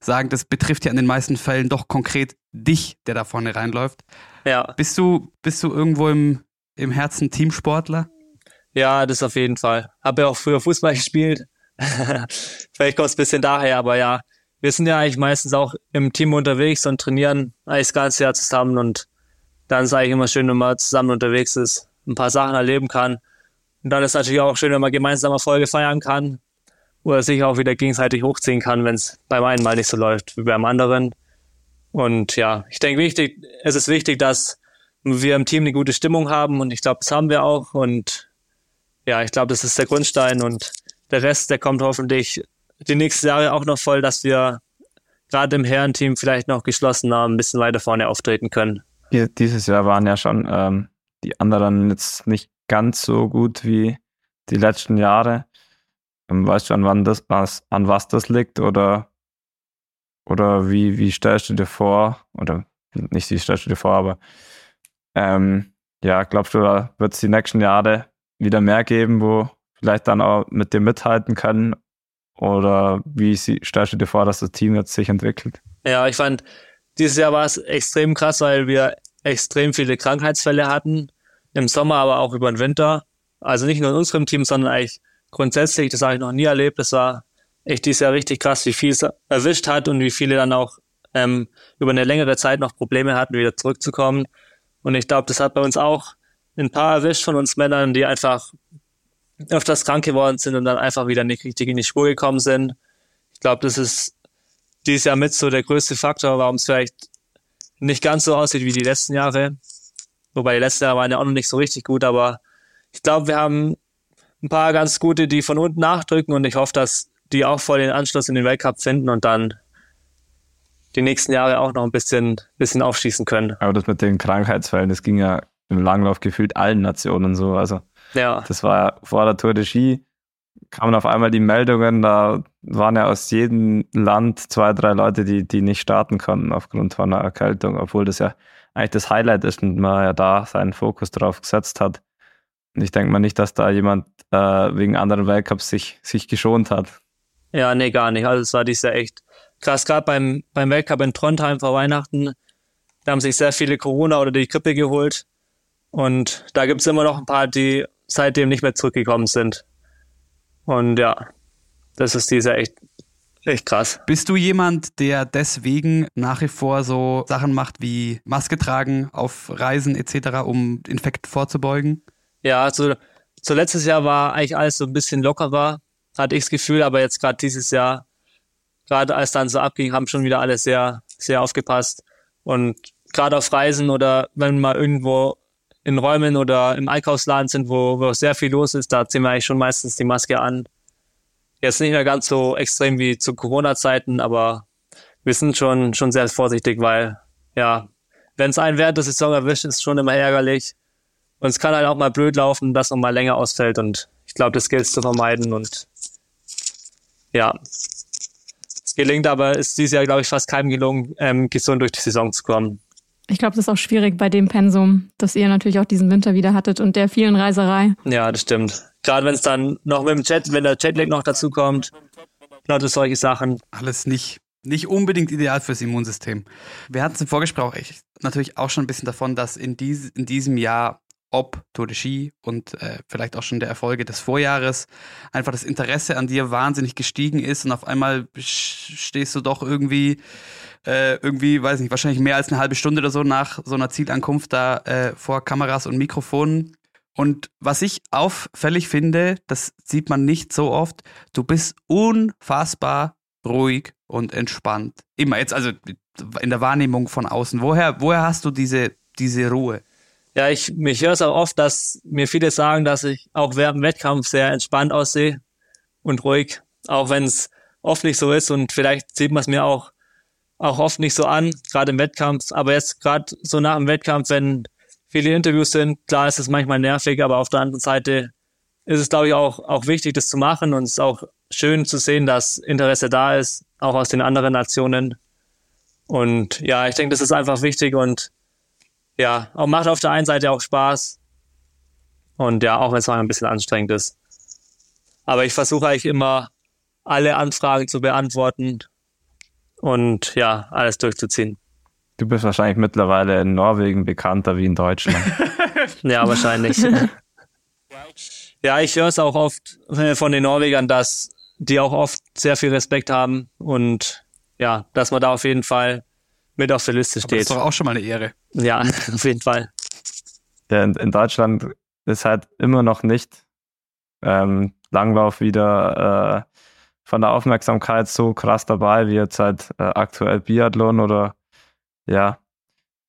sagen, das betrifft ja in den meisten Fällen doch konkret dich, der da vorne reinläuft. Ja. Bist du, bist du irgendwo im, im Herzen Teamsportler? Ja, das auf jeden Fall. Habe ja auch früher Fußball gespielt. Vielleicht kommt es ein bisschen daher, aber ja, wir sind ja eigentlich meistens auch im Team unterwegs und trainieren eigentlich das ganze Jahr zusammen und dann ist eigentlich immer schön, wenn man zusammen unterwegs ist, ein paar Sachen erleben kann und dann ist natürlich auch schön, wenn man gemeinsam Erfolge feiern kann oder sich auch wieder gegenseitig hochziehen kann, wenn es beim einen mal nicht so läuft wie beim anderen. Und ja, ich denke, wichtig, es ist wichtig, dass wir im Team eine gute Stimmung haben und ich glaube, das haben wir auch. Und ja, ich glaube, das ist der Grundstein und der Rest, der kommt hoffentlich die nächsten Jahre auch noch voll, dass wir gerade im Herrenteam vielleicht noch geschlossener ein bisschen weiter vorne auftreten können. Dieses Jahr waren ja schon ähm, die anderen jetzt nicht ganz so gut wie die letzten Jahre. Ähm, weißt du, an wann das, was, an was das liegt oder, oder wie, wie stellst du dir vor, oder nicht wie stellst du dir vor, aber ähm, ja, glaubst du, da wird es die nächsten Jahre wieder mehr geben, wo vielleicht dann auch mit dir mithalten können? Oder wie stellst du dir vor, dass das Team jetzt sich entwickelt? Ja, ich fand, dieses Jahr war es extrem krass, weil wir extrem viele Krankheitsfälle hatten. Im Sommer, aber auch über den Winter. Also nicht nur in unserem Team, sondern eigentlich grundsätzlich. Das habe ich noch nie erlebt. Das war echt dieses Jahr richtig krass, wie viel es erwischt hat und wie viele dann auch ähm, über eine längere Zeit noch Probleme hatten, wieder zurückzukommen. Und ich glaube, das hat bei uns auch ein paar erwischt von uns Männern, die einfach öfters krank geworden sind und dann einfach wieder nicht richtig in die Spur gekommen sind. Ich glaube, das ist dieses Jahr mit so der größte Faktor, warum es vielleicht nicht ganz so aussieht wie die letzten Jahre. Wobei die letzten Jahre waren ja auch noch nicht so richtig gut, aber ich glaube, wir haben ein paar ganz gute, die von unten nachdrücken und ich hoffe, dass die auch voll den Anschluss in den Weltcup finden und dann die nächsten Jahre auch noch ein bisschen, bisschen aufschießen können. Aber das mit den Krankheitsfällen, das ging ja im Langlauf gefühlt allen Nationen so. Also ja. das war ja vor der Tour de Ski, kamen auf einmal die Meldungen, da waren ja aus jedem Land zwei, drei Leute, die, die nicht starten konnten aufgrund von einer Erkältung, obwohl das ja eigentlich das Highlight ist und man ja da seinen Fokus drauf gesetzt hat. Und ich denke mal nicht, dass da jemand äh, wegen anderen Weltcups sich, sich geschont hat. Ja, nee, gar nicht. Also es war dies Jahr echt krass. Gerade beim, beim Weltcup in Trondheim vor Weihnachten, da haben sich sehr viele Corona oder die Grippe geholt. Und da gibt es immer noch ein paar, die seitdem nicht mehr zurückgekommen sind. Und ja, das ist dieser echt, echt krass. Bist du jemand, der deswegen nach wie vor so Sachen macht wie Maske tragen auf Reisen etc., um Infekten vorzubeugen? Ja, also so letztes Jahr war eigentlich alles so ein bisschen lockerer, hatte ich das Gefühl, aber jetzt gerade dieses Jahr, gerade als dann so abging, haben schon wieder alle sehr, sehr aufgepasst. Und gerade auf Reisen oder wenn man irgendwo in Räumen oder im Einkaufsladen sind, wo, wo sehr viel los ist, da ziehen wir eigentlich schon meistens die Maske an. Jetzt nicht mehr ganz so extrem wie zu Corona-Zeiten, aber wir sind schon, schon sehr vorsichtig, weil, ja, wenn es einen während der Saison erwischt, ist es schon immer ärgerlich. Und es kann halt auch mal blöd laufen, dass man mal länger ausfällt und ich glaube, das gilt es zu vermeiden und ja, es gelingt aber, ist dieses Jahr, glaube ich, fast keinem gelungen, ähm, gesund durch die Saison zu kommen. Ich glaube, das ist auch schwierig bei dem Pensum, das ihr natürlich auch diesen Winter wieder hattet und der vielen Reiserei. Ja, das stimmt. Gerade wenn es dann noch mit dem Chat, wenn der Chatlag noch dazu kommt, lauter solche Sachen. Alles nicht, nicht unbedingt ideal fürs Immunsystem. Wir hatten es im Vorgespräch natürlich auch schon ein bisschen davon, dass in, dies, in diesem Jahr ob Tour de Ski und äh, vielleicht auch schon der Erfolge des Vorjahres einfach das Interesse an dir wahnsinnig gestiegen ist und auf einmal stehst du doch irgendwie äh, irgendwie, weiß nicht, wahrscheinlich mehr als eine halbe Stunde oder so nach so einer Zielankunft da äh, vor Kameras und Mikrofonen. Und was ich auffällig finde, das sieht man nicht so oft, du bist unfassbar ruhig und entspannt. Immer jetzt, also in der Wahrnehmung von außen. Woher, woher hast du diese, diese Ruhe? Ja, ich, mich höre es auch oft, dass mir viele sagen, dass ich auch während dem Wettkampf sehr entspannt aussehe und ruhig, auch wenn es oft nicht so ist. Und vielleicht sieht man es mir auch, auch oft nicht so an, gerade im Wettkampf, aber jetzt gerade so nach dem Wettkampf, wenn viele Interviews sind, klar ist es manchmal nervig, aber auf der anderen Seite ist es, glaube ich, auch, auch wichtig, das zu machen. Und es ist auch schön zu sehen, dass Interesse da ist, auch aus den anderen Nationen. Und ja, ich denke, das ist einfach wichtig und ja, auch macht auf der einen Seite auch Spaß. Und ja, auch wenn es mal ein bisschen anstrengend ist. Aber ich versuche eigentlich immer, alle Anfragen zu beantworten und ja, alles durchzuziehen. Du bist wahrscheinlich mittlerweile in Norwegen bekannter wie in Deutschland. ja, wahrscheinlich. ja, ich höre es auch oft von den Norwegern, dass die auch oft sehr viel Respekt haben und ja, dass man da auf jeden Fall mit auf der Liste steht. Aber das ist doch auch schon mal eine Ehre. Ja, auf jeden Fall. Ja, in, in Deutschland ist halt immer noch nicht ähm, Langlauf wieder äh, von der Aufmerksamkeit so krass dabei wie jetzt halt äh, aktuell Biathlon oder ja.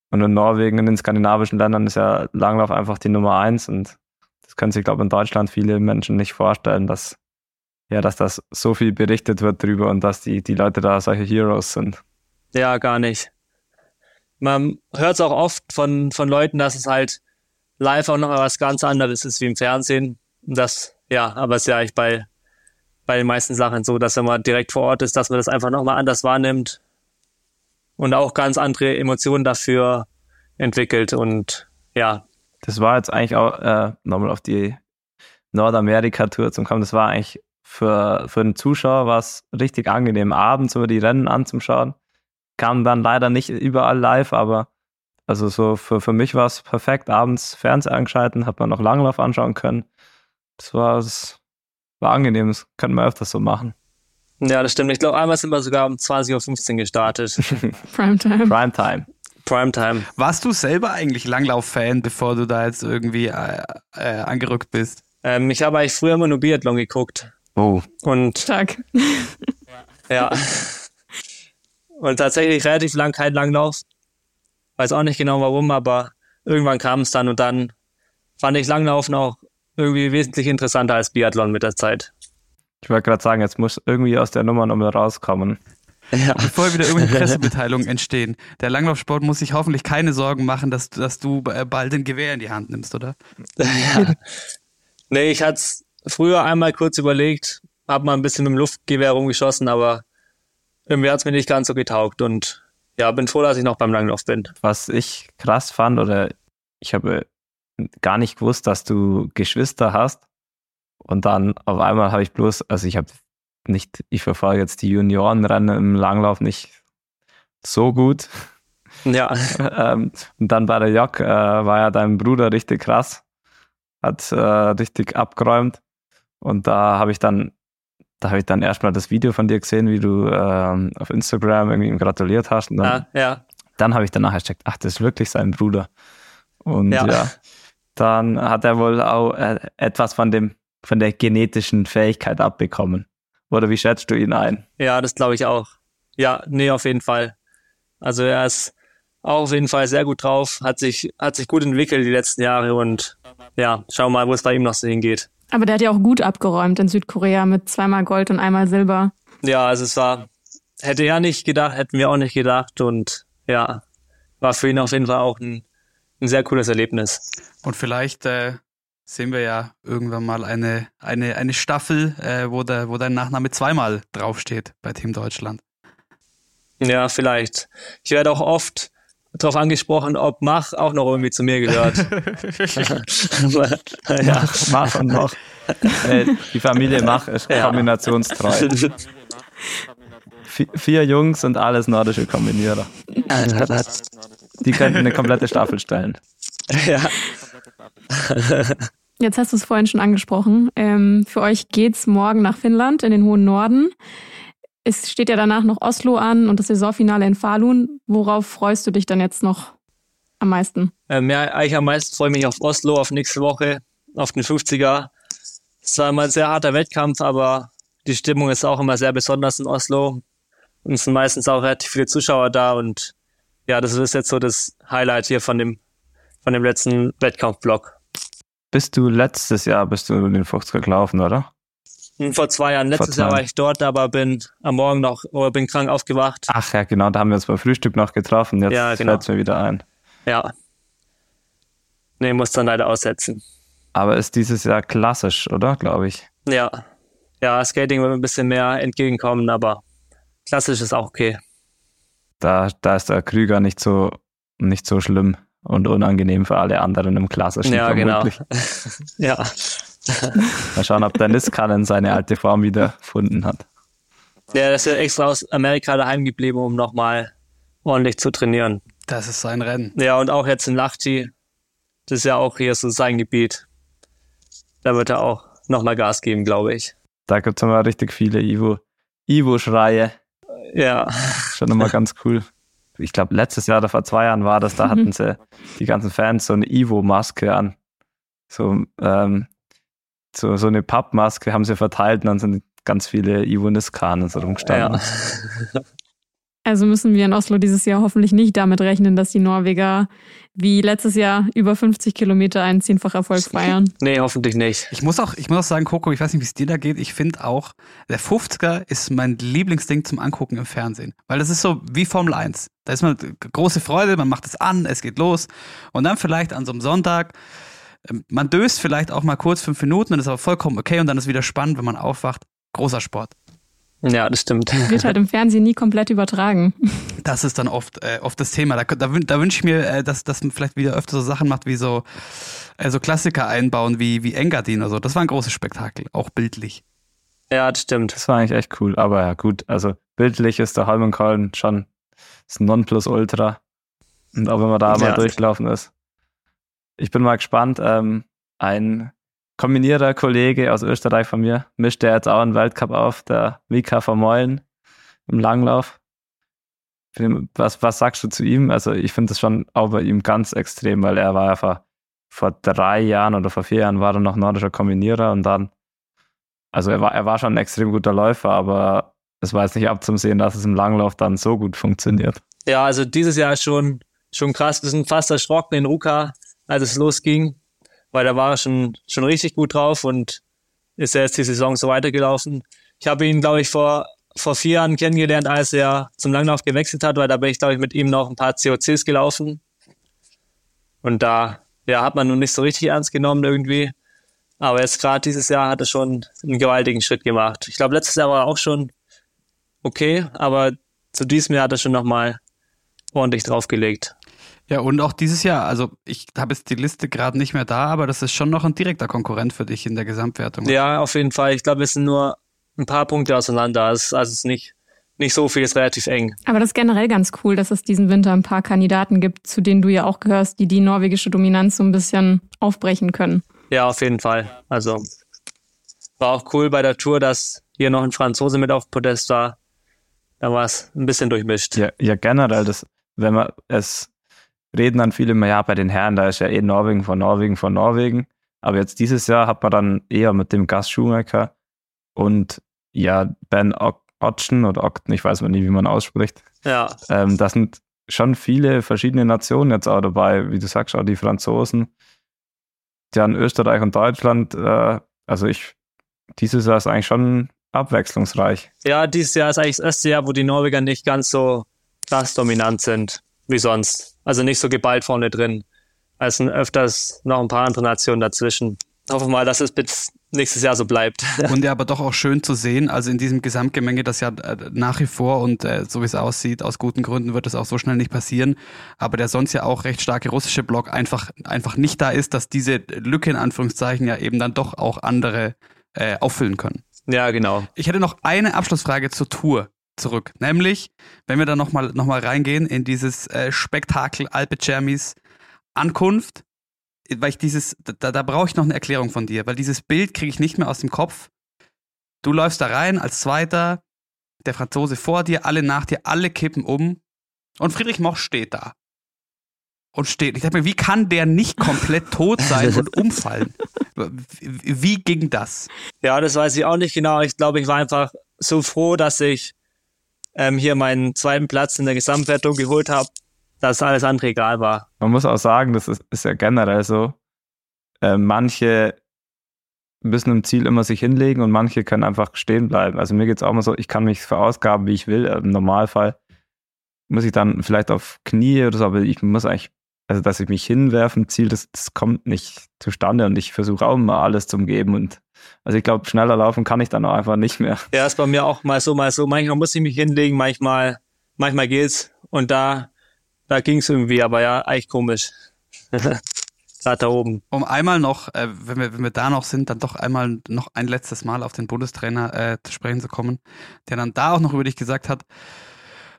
Und in Norwegen, in den skandinavischen Ländern ist ja Langlauf einfach die Nummer eins und das können sich, glaube ich, in Deutschland viele Menschen nicht vorstellen, dass ja, dass das so viel berichtet wird drüber und dass die, die Leute da solche Heroes sind. Ja, gar nicht man hört es auch oft von, von Leuten, dass es halt live auch noch was ganz anderes ist wie im Fernsehen. Das ja, aber es ist ja eigentlich bei, bei den meisten Sachen so, dass wenn man direkt vor Ort ist, dass man das einfach nochmal anders wahrnimmt und auch ganz andere Emotionen dafür entwickelt und ja. Das war jetzt eigentlich auch äh, nochmal auf die Nordamerika-Tour zu kommen. Das war eigentlich für, für den Zuschauer was richtig angenehm, abends über die Rennen anzuschauen. Kam dann leider nicht überall live, aber also so für, für mich war es perfekt. Abends Fernseher angeschalten, hat man noch Langlauf anschauen können. Das war, das war angenehm, das könnte man öfters so machen. Ja, das stimmt. Ich glaube, einmal sind wir sogar um 20.15 Uhr gestartet. Primetime. Primetime. Primetime. Warst du selber eigentlich Langlauf-Fan, bevor du da jetzt irgendwie äh, äh, angerückt bist? Ähm, ich habe eigentlich früher immer nur Biathlon geguckt. Oh. Und Stark. ja. Und tatsächlich relativ lang kein Langlauf. Weiß auch nicht genau warum, aber irgendwann kam es dann und dann fand ich Langlaufen auch irgendwie wesentlich interessanter als Biathlon mit der Zeit. Ich wollte gerade sagen, jetzt muss irgendwie aus der Nummer nochmal rauskommen. Ja. Bevor wieder irgendwelche Pressemitteilungen entstehen. Der Langlaufsport muss sich hoffentlich keine Sorgen machen, dass, dass du äh, bald ein Gewehr in die Hand nimmst, oder? ja. Nee, ich hatte es früher einmal kurz überlegt, habe mal ein bisschen mit dem Luftgewehr rumgeschossen, aber irgendwie hat es mir nicht ganz so getaugt und ja, bin froh, dass ich noch beim Langlauf bin. Was ich krass fand, oder ich habe gar nicht gewusst, dass du Geschwister hast. Und dann auf einmal habe ich bloß, also ich habe nicht, ich verfolge jetzt die Juniorenrennen im Langlauf nicht so gut. Ja. ähm, und dann bei der Jock äh, war ja dein Bruder richtig krass, hat äh, richtig abgeräumt. Und da habe ich dann, da habe ich dann erstmal das Video von dir gesehen, wie du ähm, auf Instagram irgendwie ihm gratuliert hast. Und dann, Ah, ja. dann habe ich danach gecheckt, ach, das ist wirklich sein Bruder. Und ja, Ja. dann hat er wohl auch äh, etwas von dem, von der genetischen Fähigkeit abbekommen. Oder wie schätzt du ihn ein? Ja, das glaube ich auch. Ja, nee, auf jeden Fall. Also er ist auch auf jeden Fall sehr gut drauf, hat sich, hat sich gut entwickelt die letzten Jahre und ja, schauen wir mal, wo es bei ihm noch so hingeht. Aber der hat ja auch gut abgeräumt in Südkorea mit zweimal Gold und einmal Silber. Ja, also es war, hätte er nicht gedacht, hätten wir auch nicht gedacht und ja, war für ihn auf jeden Fall auch ein, ein sehr cooles Erlebnis. Und vielleicht äh, sehen wir ja irgendwann mal eine, eine, eine Staffel, äh, wo, der, wo dein Nachname zweimal draufsteht bei Team Deutschland. Ja, vielleicht. Ich werde auch oft darauf angesprochen, ob Mach auch noch irgendwie zu mir gehört. ja. Mach und noch. Äh, die Familie Mach ist Ja. kombinationstreu. Vi- vier Jungs und alles nordische Kombinierer. Die könnten eine komplette Staffel stellen. ja. Jetzt hast du es vorhin schon angesprochen. Ähm, für euch geht's morgen nach Finnland in den hohen Norden. Es steht ja danach noch Oslo an und das Saisonfinale in Falun. Worauf freust du dich dann jetzt noch am meisten? Ähm, ja, eigentlich am meisten freue ich mich auf Oslo, auf nächste Woche, auf den 50er. Es war immer ein sehr harter Wettkampf, aber die Stimmung ist auch immer sehr besonders in Oslo. Und es sind meistens auch relativ viele Zuschauer da und ja, das ist jetzt so das Highlight hier von dem, von dem letzten Wettkampfblock. Bist du letztes Jahr bist du den 50er gelaufen, oder? Und Vor zwei Jahren, letztes Jahr war ich dort, aber bin am Morgen noch, oder bin krank aufgewacht. Ach ja, genau, da haben wir uns beim Frühstück noch getroffen. Jetzt Ja, genau. fällt es mir wieder ein. Ja. Nee, muss dann leider aussetzen. Aber ist dieses Jahr klassisch, oder? Glaube ich. Ja. Ja, Skating wird ein bisschen mehr entgegenkommen, aber klassisch ist auch okay. Da, da ist der Krüger nicht so, nicht so schlimm und unangenehm für alle anderen im klassischen. Ja, genau. vermutlich. ja. Mal schauen, ob der Niskanen seine alte Form wieder gefunden hat. Der ist ja extra aus Amerika daheim geblieben, um nochmal ordentlich zu trainieren. Das ist sein Rennen. Ja, und auch jetzt in Lahti, das ist ja auch hier so sein Gebiet. Da wird er auch nochmal Gas geben, glaube ich. Da gibt es immer richtig viele Ivo, Ivo-Schreie. Ja, Schon immer ganz cool. Ich glaube, letztes Jahr oder vor zwei Jahren war das, da hatten sie die ganzen Fans so eine Ivo-Maske an. So, ähm, so, so eine Pappmaske haben sie verteilt und dann sind ganz viele Ivo Niskanen so rumgestanden. ja. Also müssen wir in Oslo dieses Jahr hoffentlich nicht damit rechnen, dass die Norweger wie letztes Jahr über 50 Kilometer einen Zehnfacherfolg feiern. Nee, hoffentlich nicht. Ich muss auch, ich muss auch sagen, Coco, ich weiß nicht, wie es dir da geht. Ich finde auch, der 50er ist mein Lieblingsding zum Angucken im Fernsehen. Weil das ist so wie Formel 1. Da ist man große Freude, man macht es an, es geht los. Und dann vielleicht an so einem Sonntag man döst vielleicht auch mal kurz fünf Minuten und ist aber vollkommen okay und dann ist wieder spannend, wenn man aufwacht. Großer Sport. Ja, das stimmt. Wird halt im Fernsehen nie komplett übertragen. Das ist dann oft, äh, oft das Thema. Da, da, da wünsche ich mir, äh, dass, dass man vielleicht wieder öfter so Sachen macht, wie so, äh, so Klassiker einbauen, wie, wie Engadin oder so. Das war ein großes Spektakel, auch bildlich. Ja, das stimmt. Das war eigentlich echt cool. Aber ja, gut, also bildlich ist der Holmen Colin schon das Nonplusultra. Und auch wenn man da Ja. mal durchgelaufen ist. Ich bin mal gespannt. Ähm, ein kombinierter Kollege aus Österreich von mir mischt der jetzt auch einen Weltcup auf, der Mika Vermeulen im Langlauf. Was, was sagst du zu ihm? Also ich finde das schon auch bei ihm ganz extrem, weil er war ja vor, vor drei Jahren oder vor vier Jahren war er noch nordischer Kombinierer und dann, also er war, er war schon ein extrem guter Läufer, aber es war jetzt nicht abzusehen, dass es im Langlauf dann so gut funktioniert. Ja, also dieses Jahr schon, schon krass. Wir sind fast erschrocken in Ruka, als es losging, weil da war er schon, schon richtig gut drauf und ist ja jetzt die Saison so weitergelaufen. Ich habe ihn, glaube ich, vor, vor vier Jahren kennengelernt, als er zum Langlauf gewechselt hat, weil da bin ich, glaube ich, mit ihm noch ein paar COCs gelaufen. Und da ja, hat man nun nicht so richtig ernst genommen irgendwie. Aber jetzt gerade dieses Jahr hat er schon einen gewaltigen Schritt gemacht. Ich glaube, letztes Jahr war er auch schon okay, aber zu diesem Jahr hat er schon nochmal ordentlich draufgelegt. Ja, und auch dieses Jahr, also ich habe jetzt die Liste gerade nicht mehr da, aber das ist schon noch ein direkter Konkurrent für dich in der Gesamtwertung. Ja, auf jeden Fall. Ich glaube, wir sind nur ein paar Punkte auseinander. Also es ist nicht, nicht so viel, es ist relativ eng. Aber das ist generell ganz cool, dass es diesen Winter ein paar Kandidaten gibt, zu denen du ja auch gehörst, die die norwegische Dominanz so ein bisschen aufbrechen können. Ja, auf jeden Fall. Also war auch cool bei der Tour, dass hier noch ein Franzose mit auf Podest war. Da war es ein bisschen durchmischt. Ja, ja generell, das, wenn man es reden dann viele immer, ja, bei den Herren, da ist ja eh Norwegen von Norwegen von Norwegen. Aber jetzt dieses Jahr hat man dann eher mit dem Gas Schumacher und ja, Ben Otchen oder Ogden, ich weiß mal nie, wie man ausspricht. Ja, Ähm, da sind schon viele verschiedene Nationen jetzt auch dabei, wie du sagst, auch die Franzosen. Ja, in Österreich und Deutschland, äh, also ich, dieses Jahr ist eigentlich schon abwechslungsreich. ja, dieses Jahr ist eigentlich das erste Jahr, wo die Norweger nicht ganz so krass dominant sind wie sonst. Also nicht so geballt vorne drin. Es sind öfters noch ein paar andere Nationen dazwischen. Hoffen wir mal, dass es bis nächstes Jahr so bleibt. Und ja, aber doch auch schön zu sehen, also in diesem Gesamtgemenge, das ja äh, nach wie vor und äh, so wie es aussieht, aus guten Gründen wird es auch so schnell nicht passieren, aber der sonst ja auch recht starke russische Block einfach, einfach nicht da ist, dass diese Lücke in Anführungszeichen ja eben dann doch auch andere äh, auffüllen können. ja, genau. Ich hätte noch eine Abschlussfrage zur Tour zurück, nämlich, wenn wir da nochmal noch mal reingehen in dieses äh, Spektakel Alpe Cermis Ankunft, weil ich dieses, da, da brauche ich noch eine Erklärung von dir, weil dieses Bild kriege ich nicht mehr aus dem Kopf. Du läufst da rein als Zweiter, der Franzose vor dir, alle nach dir, alle kippen um und Friedrich Moch steht da. Und steht. Ich dachte mir, wie kann der nicht komplett tot sein und umfallen? Wie, wie ging das? Ja, das weiß ich auch nicht genau. Ich glaube, ich war einfach so froh, dass ich ähm, hier meinen zweiten Platz in der Gesamtwertung geholt habe, dass alles andere egal war. Man muss auch sagen, das ist, ist ja generell so. Äh, manche müssen im Ziel immer sich hinlegen und manche können einfach stehen bleiben. Also mir geht es auch mal so, ich kann mich verausgaben, wie ich will. Im Normalfall muss ich dann vielleicht auf Knie oder so, aber ich muss eigentlich, also dass ich mich hinwerfe im Ziel, das, das kommt nicht zustande und ich versuche auch immer alles zum Geben und also ich glaube, schneller laufen kann ich dann auch einfach nicht mehr. Ja, ist bei mir auch mal so, mal so. Manchmal muss ich mich hinlegen, manchmal, manchmal geht's. Und da, da ging's irgendwie, aber ja, eigentlich komisch. Gerade da oben. Um einmal noch, äh, wenn, wir, wenn wir da noch sind, dann doch einmal noch ein letztes Mal auf den Bundestrainer äh, zu sprechen zu kommen, der dann da auch noch über dich gesagt hat,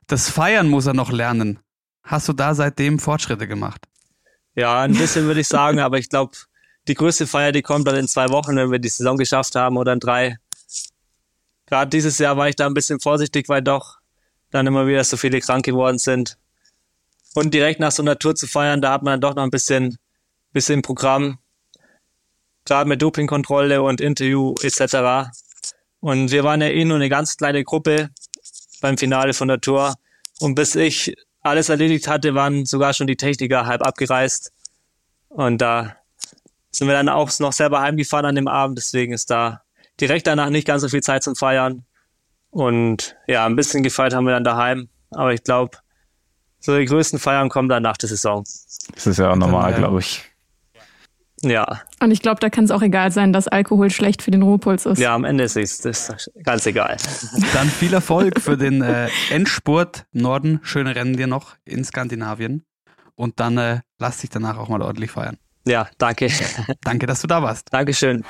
das Feiern muss er noch lernen. Hast du da seitdem Fortschritte gemacht? Ja, ein bisschen würde ich sagen, aber ich glaube, die größte Feier, die kommt dann in zwei Wochen, wenn wir die Saison geschafft haben oder in drei. Gerade dieses Jahr war ich da ein bisschen vorsichtig, weil doch dann immer wieder so viele krank geworden sind. Und direkt nach so einer Tour zu feiern, da hat man dann doch noch ein bisschen, bisschen Programm. Gerade mit Dopingkontrolle und Interview etc. Und wir waren ja eh nur eine ganz kleine Gruppe beim Finale von der Tour. Und bis ich alles erledigt hatte, waren sogar schon die Techniker halb abgereist. Und da sind wir dann auch noch selber heimgefahren an dem Abend. Deswegen ist da direkt danach nicht ganz so viel Zeit zum Feiern. Und ja, ein bisschen gefeiert haben wir dann daheim. Aber ich glaube, so die größten Feiern kommen dann nach der Saison. Das ist ja auch normal, äh, glaube ich. Ja. Und ich glaube, da kann es auch egal sein, dass Alkohol schlecht für den Ruhepuls ist. Ja, am Ende ist es das ganz egal. Dann viel Erfolg für den äh, Endspurt im Norden. Schöne Rennen dir noch in Skandinavien. Und dann äh, lass dich danach auch mal ordentlich feiern. Ja, danke. Danke, dass du da warst. Dankeschön.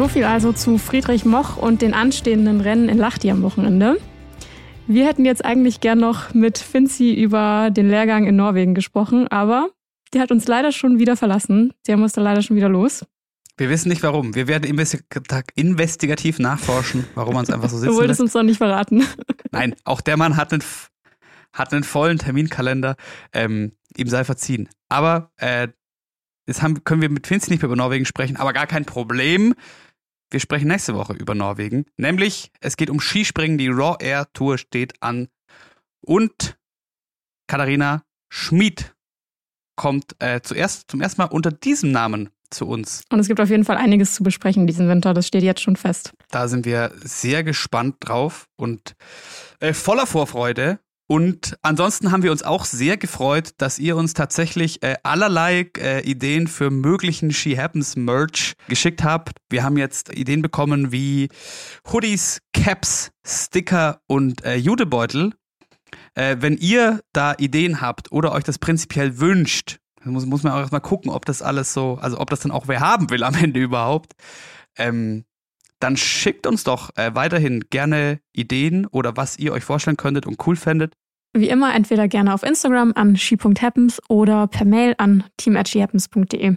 So viel also zu Friedrich Moch und den anstehenden Rennen in Lahti am Wochenende. Wir hätten jetzt eigentlich gern noch mit Finzi über den Lehrgang in Norwegen gesprochen, aber die hat uns leider schon wieder verlassen. Der musste leider schon wieder los. Wir wissen nicht warum. Wir werden investigativ nachforschen, warum man es einfach so sitzt. Du wolltest uns noch nicht verraten. Nein, auch der Mann hat einen, hat einen vollen Terminkalender. Ähm, ihm sei verziehen. Aber äh, Jetzt haben, können wir mit Finzi nicht mehr über Norwegen sprechen, aber gar kein Problem. Wir sprechen nächste Woche über Norwegen. Nämlich, es geht um Skispringen. Die Raw Air Tour steht an. Und Katharina Schmid kommt äh, zuerst, zum ersten Mal unter diesem Namen zu uns. Und es gibt auf jeden Fall einiges zu besprechen diesen Winter. Das steht jetzt schon fest. Da sind wir sehr gespannt drauf und äh, voller Vorfreude. Und ansonsten haben wir uns auch sehr gefreut, dass ihr uns tatsächlich äh, allerlei äh, Ideen für möglichen She Happens Merch geschickt habt. Wir haben jetzt Ideen bekommen wie Hoodies, Caps, Sticker und äh, Judebeutel. Äh, wenn ihr da Ideen habt oder euch das prinzipiell wünscht, muss, muss man auch erstmal gucken, ob das alles so, also ob das dann auch wer haben will am Ende überhaupt. Ähm, dann schickt uns doch äh, weiterhin gerne Ideen oder was ihr euch vorstellen könntet und cool fändet. Wie immer entweder gerne auf Instagram an she.happens oder per Mail an team.shehappens.de.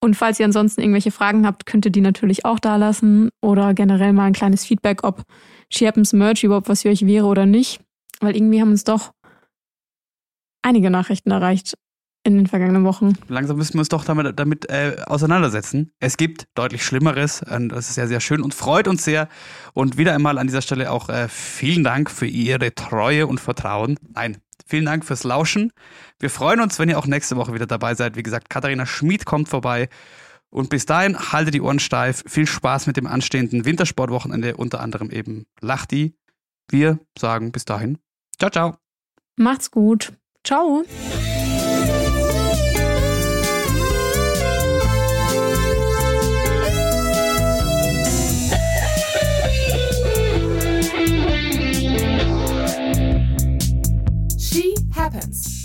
Und falls ihr ansonsten irgendwelche Fragen habt, könnt ihr die natürlich auch da lassen oder generell mal ein kleines Feedback, ob She Happens Merch überhaupt was für euch wäre oder nicht. Weil irgendwie haben uns doch einige Nachrichten erreicht, in den vergangenen Wochen. Langsam müssen wir uns doch damit, damit äh, auseinandersetzen. Es gibt deutlich Schlimmeres. Und das ist sehr, sehr schön und freut uns sehr. Und wieder einmal an dieser Stelle auch äh, vielen Dank für Ihre Treue und Vertrauen. Nein, vielen Dank fürs Lauschen. Wir freuen uns, wenn ihr auch nächste Woche wieder dabei seid. Wie gesagt, Katharina Schmid kommt vorbei. Und bis dahin, haltet die Ohren steif. Viel Spaß mit dem anstehenden Wintersportwochenende, unter anderem eben Lachti. Wir sagen bis dahin. Ciao, ciao. Macht's gut. Ciao. happens.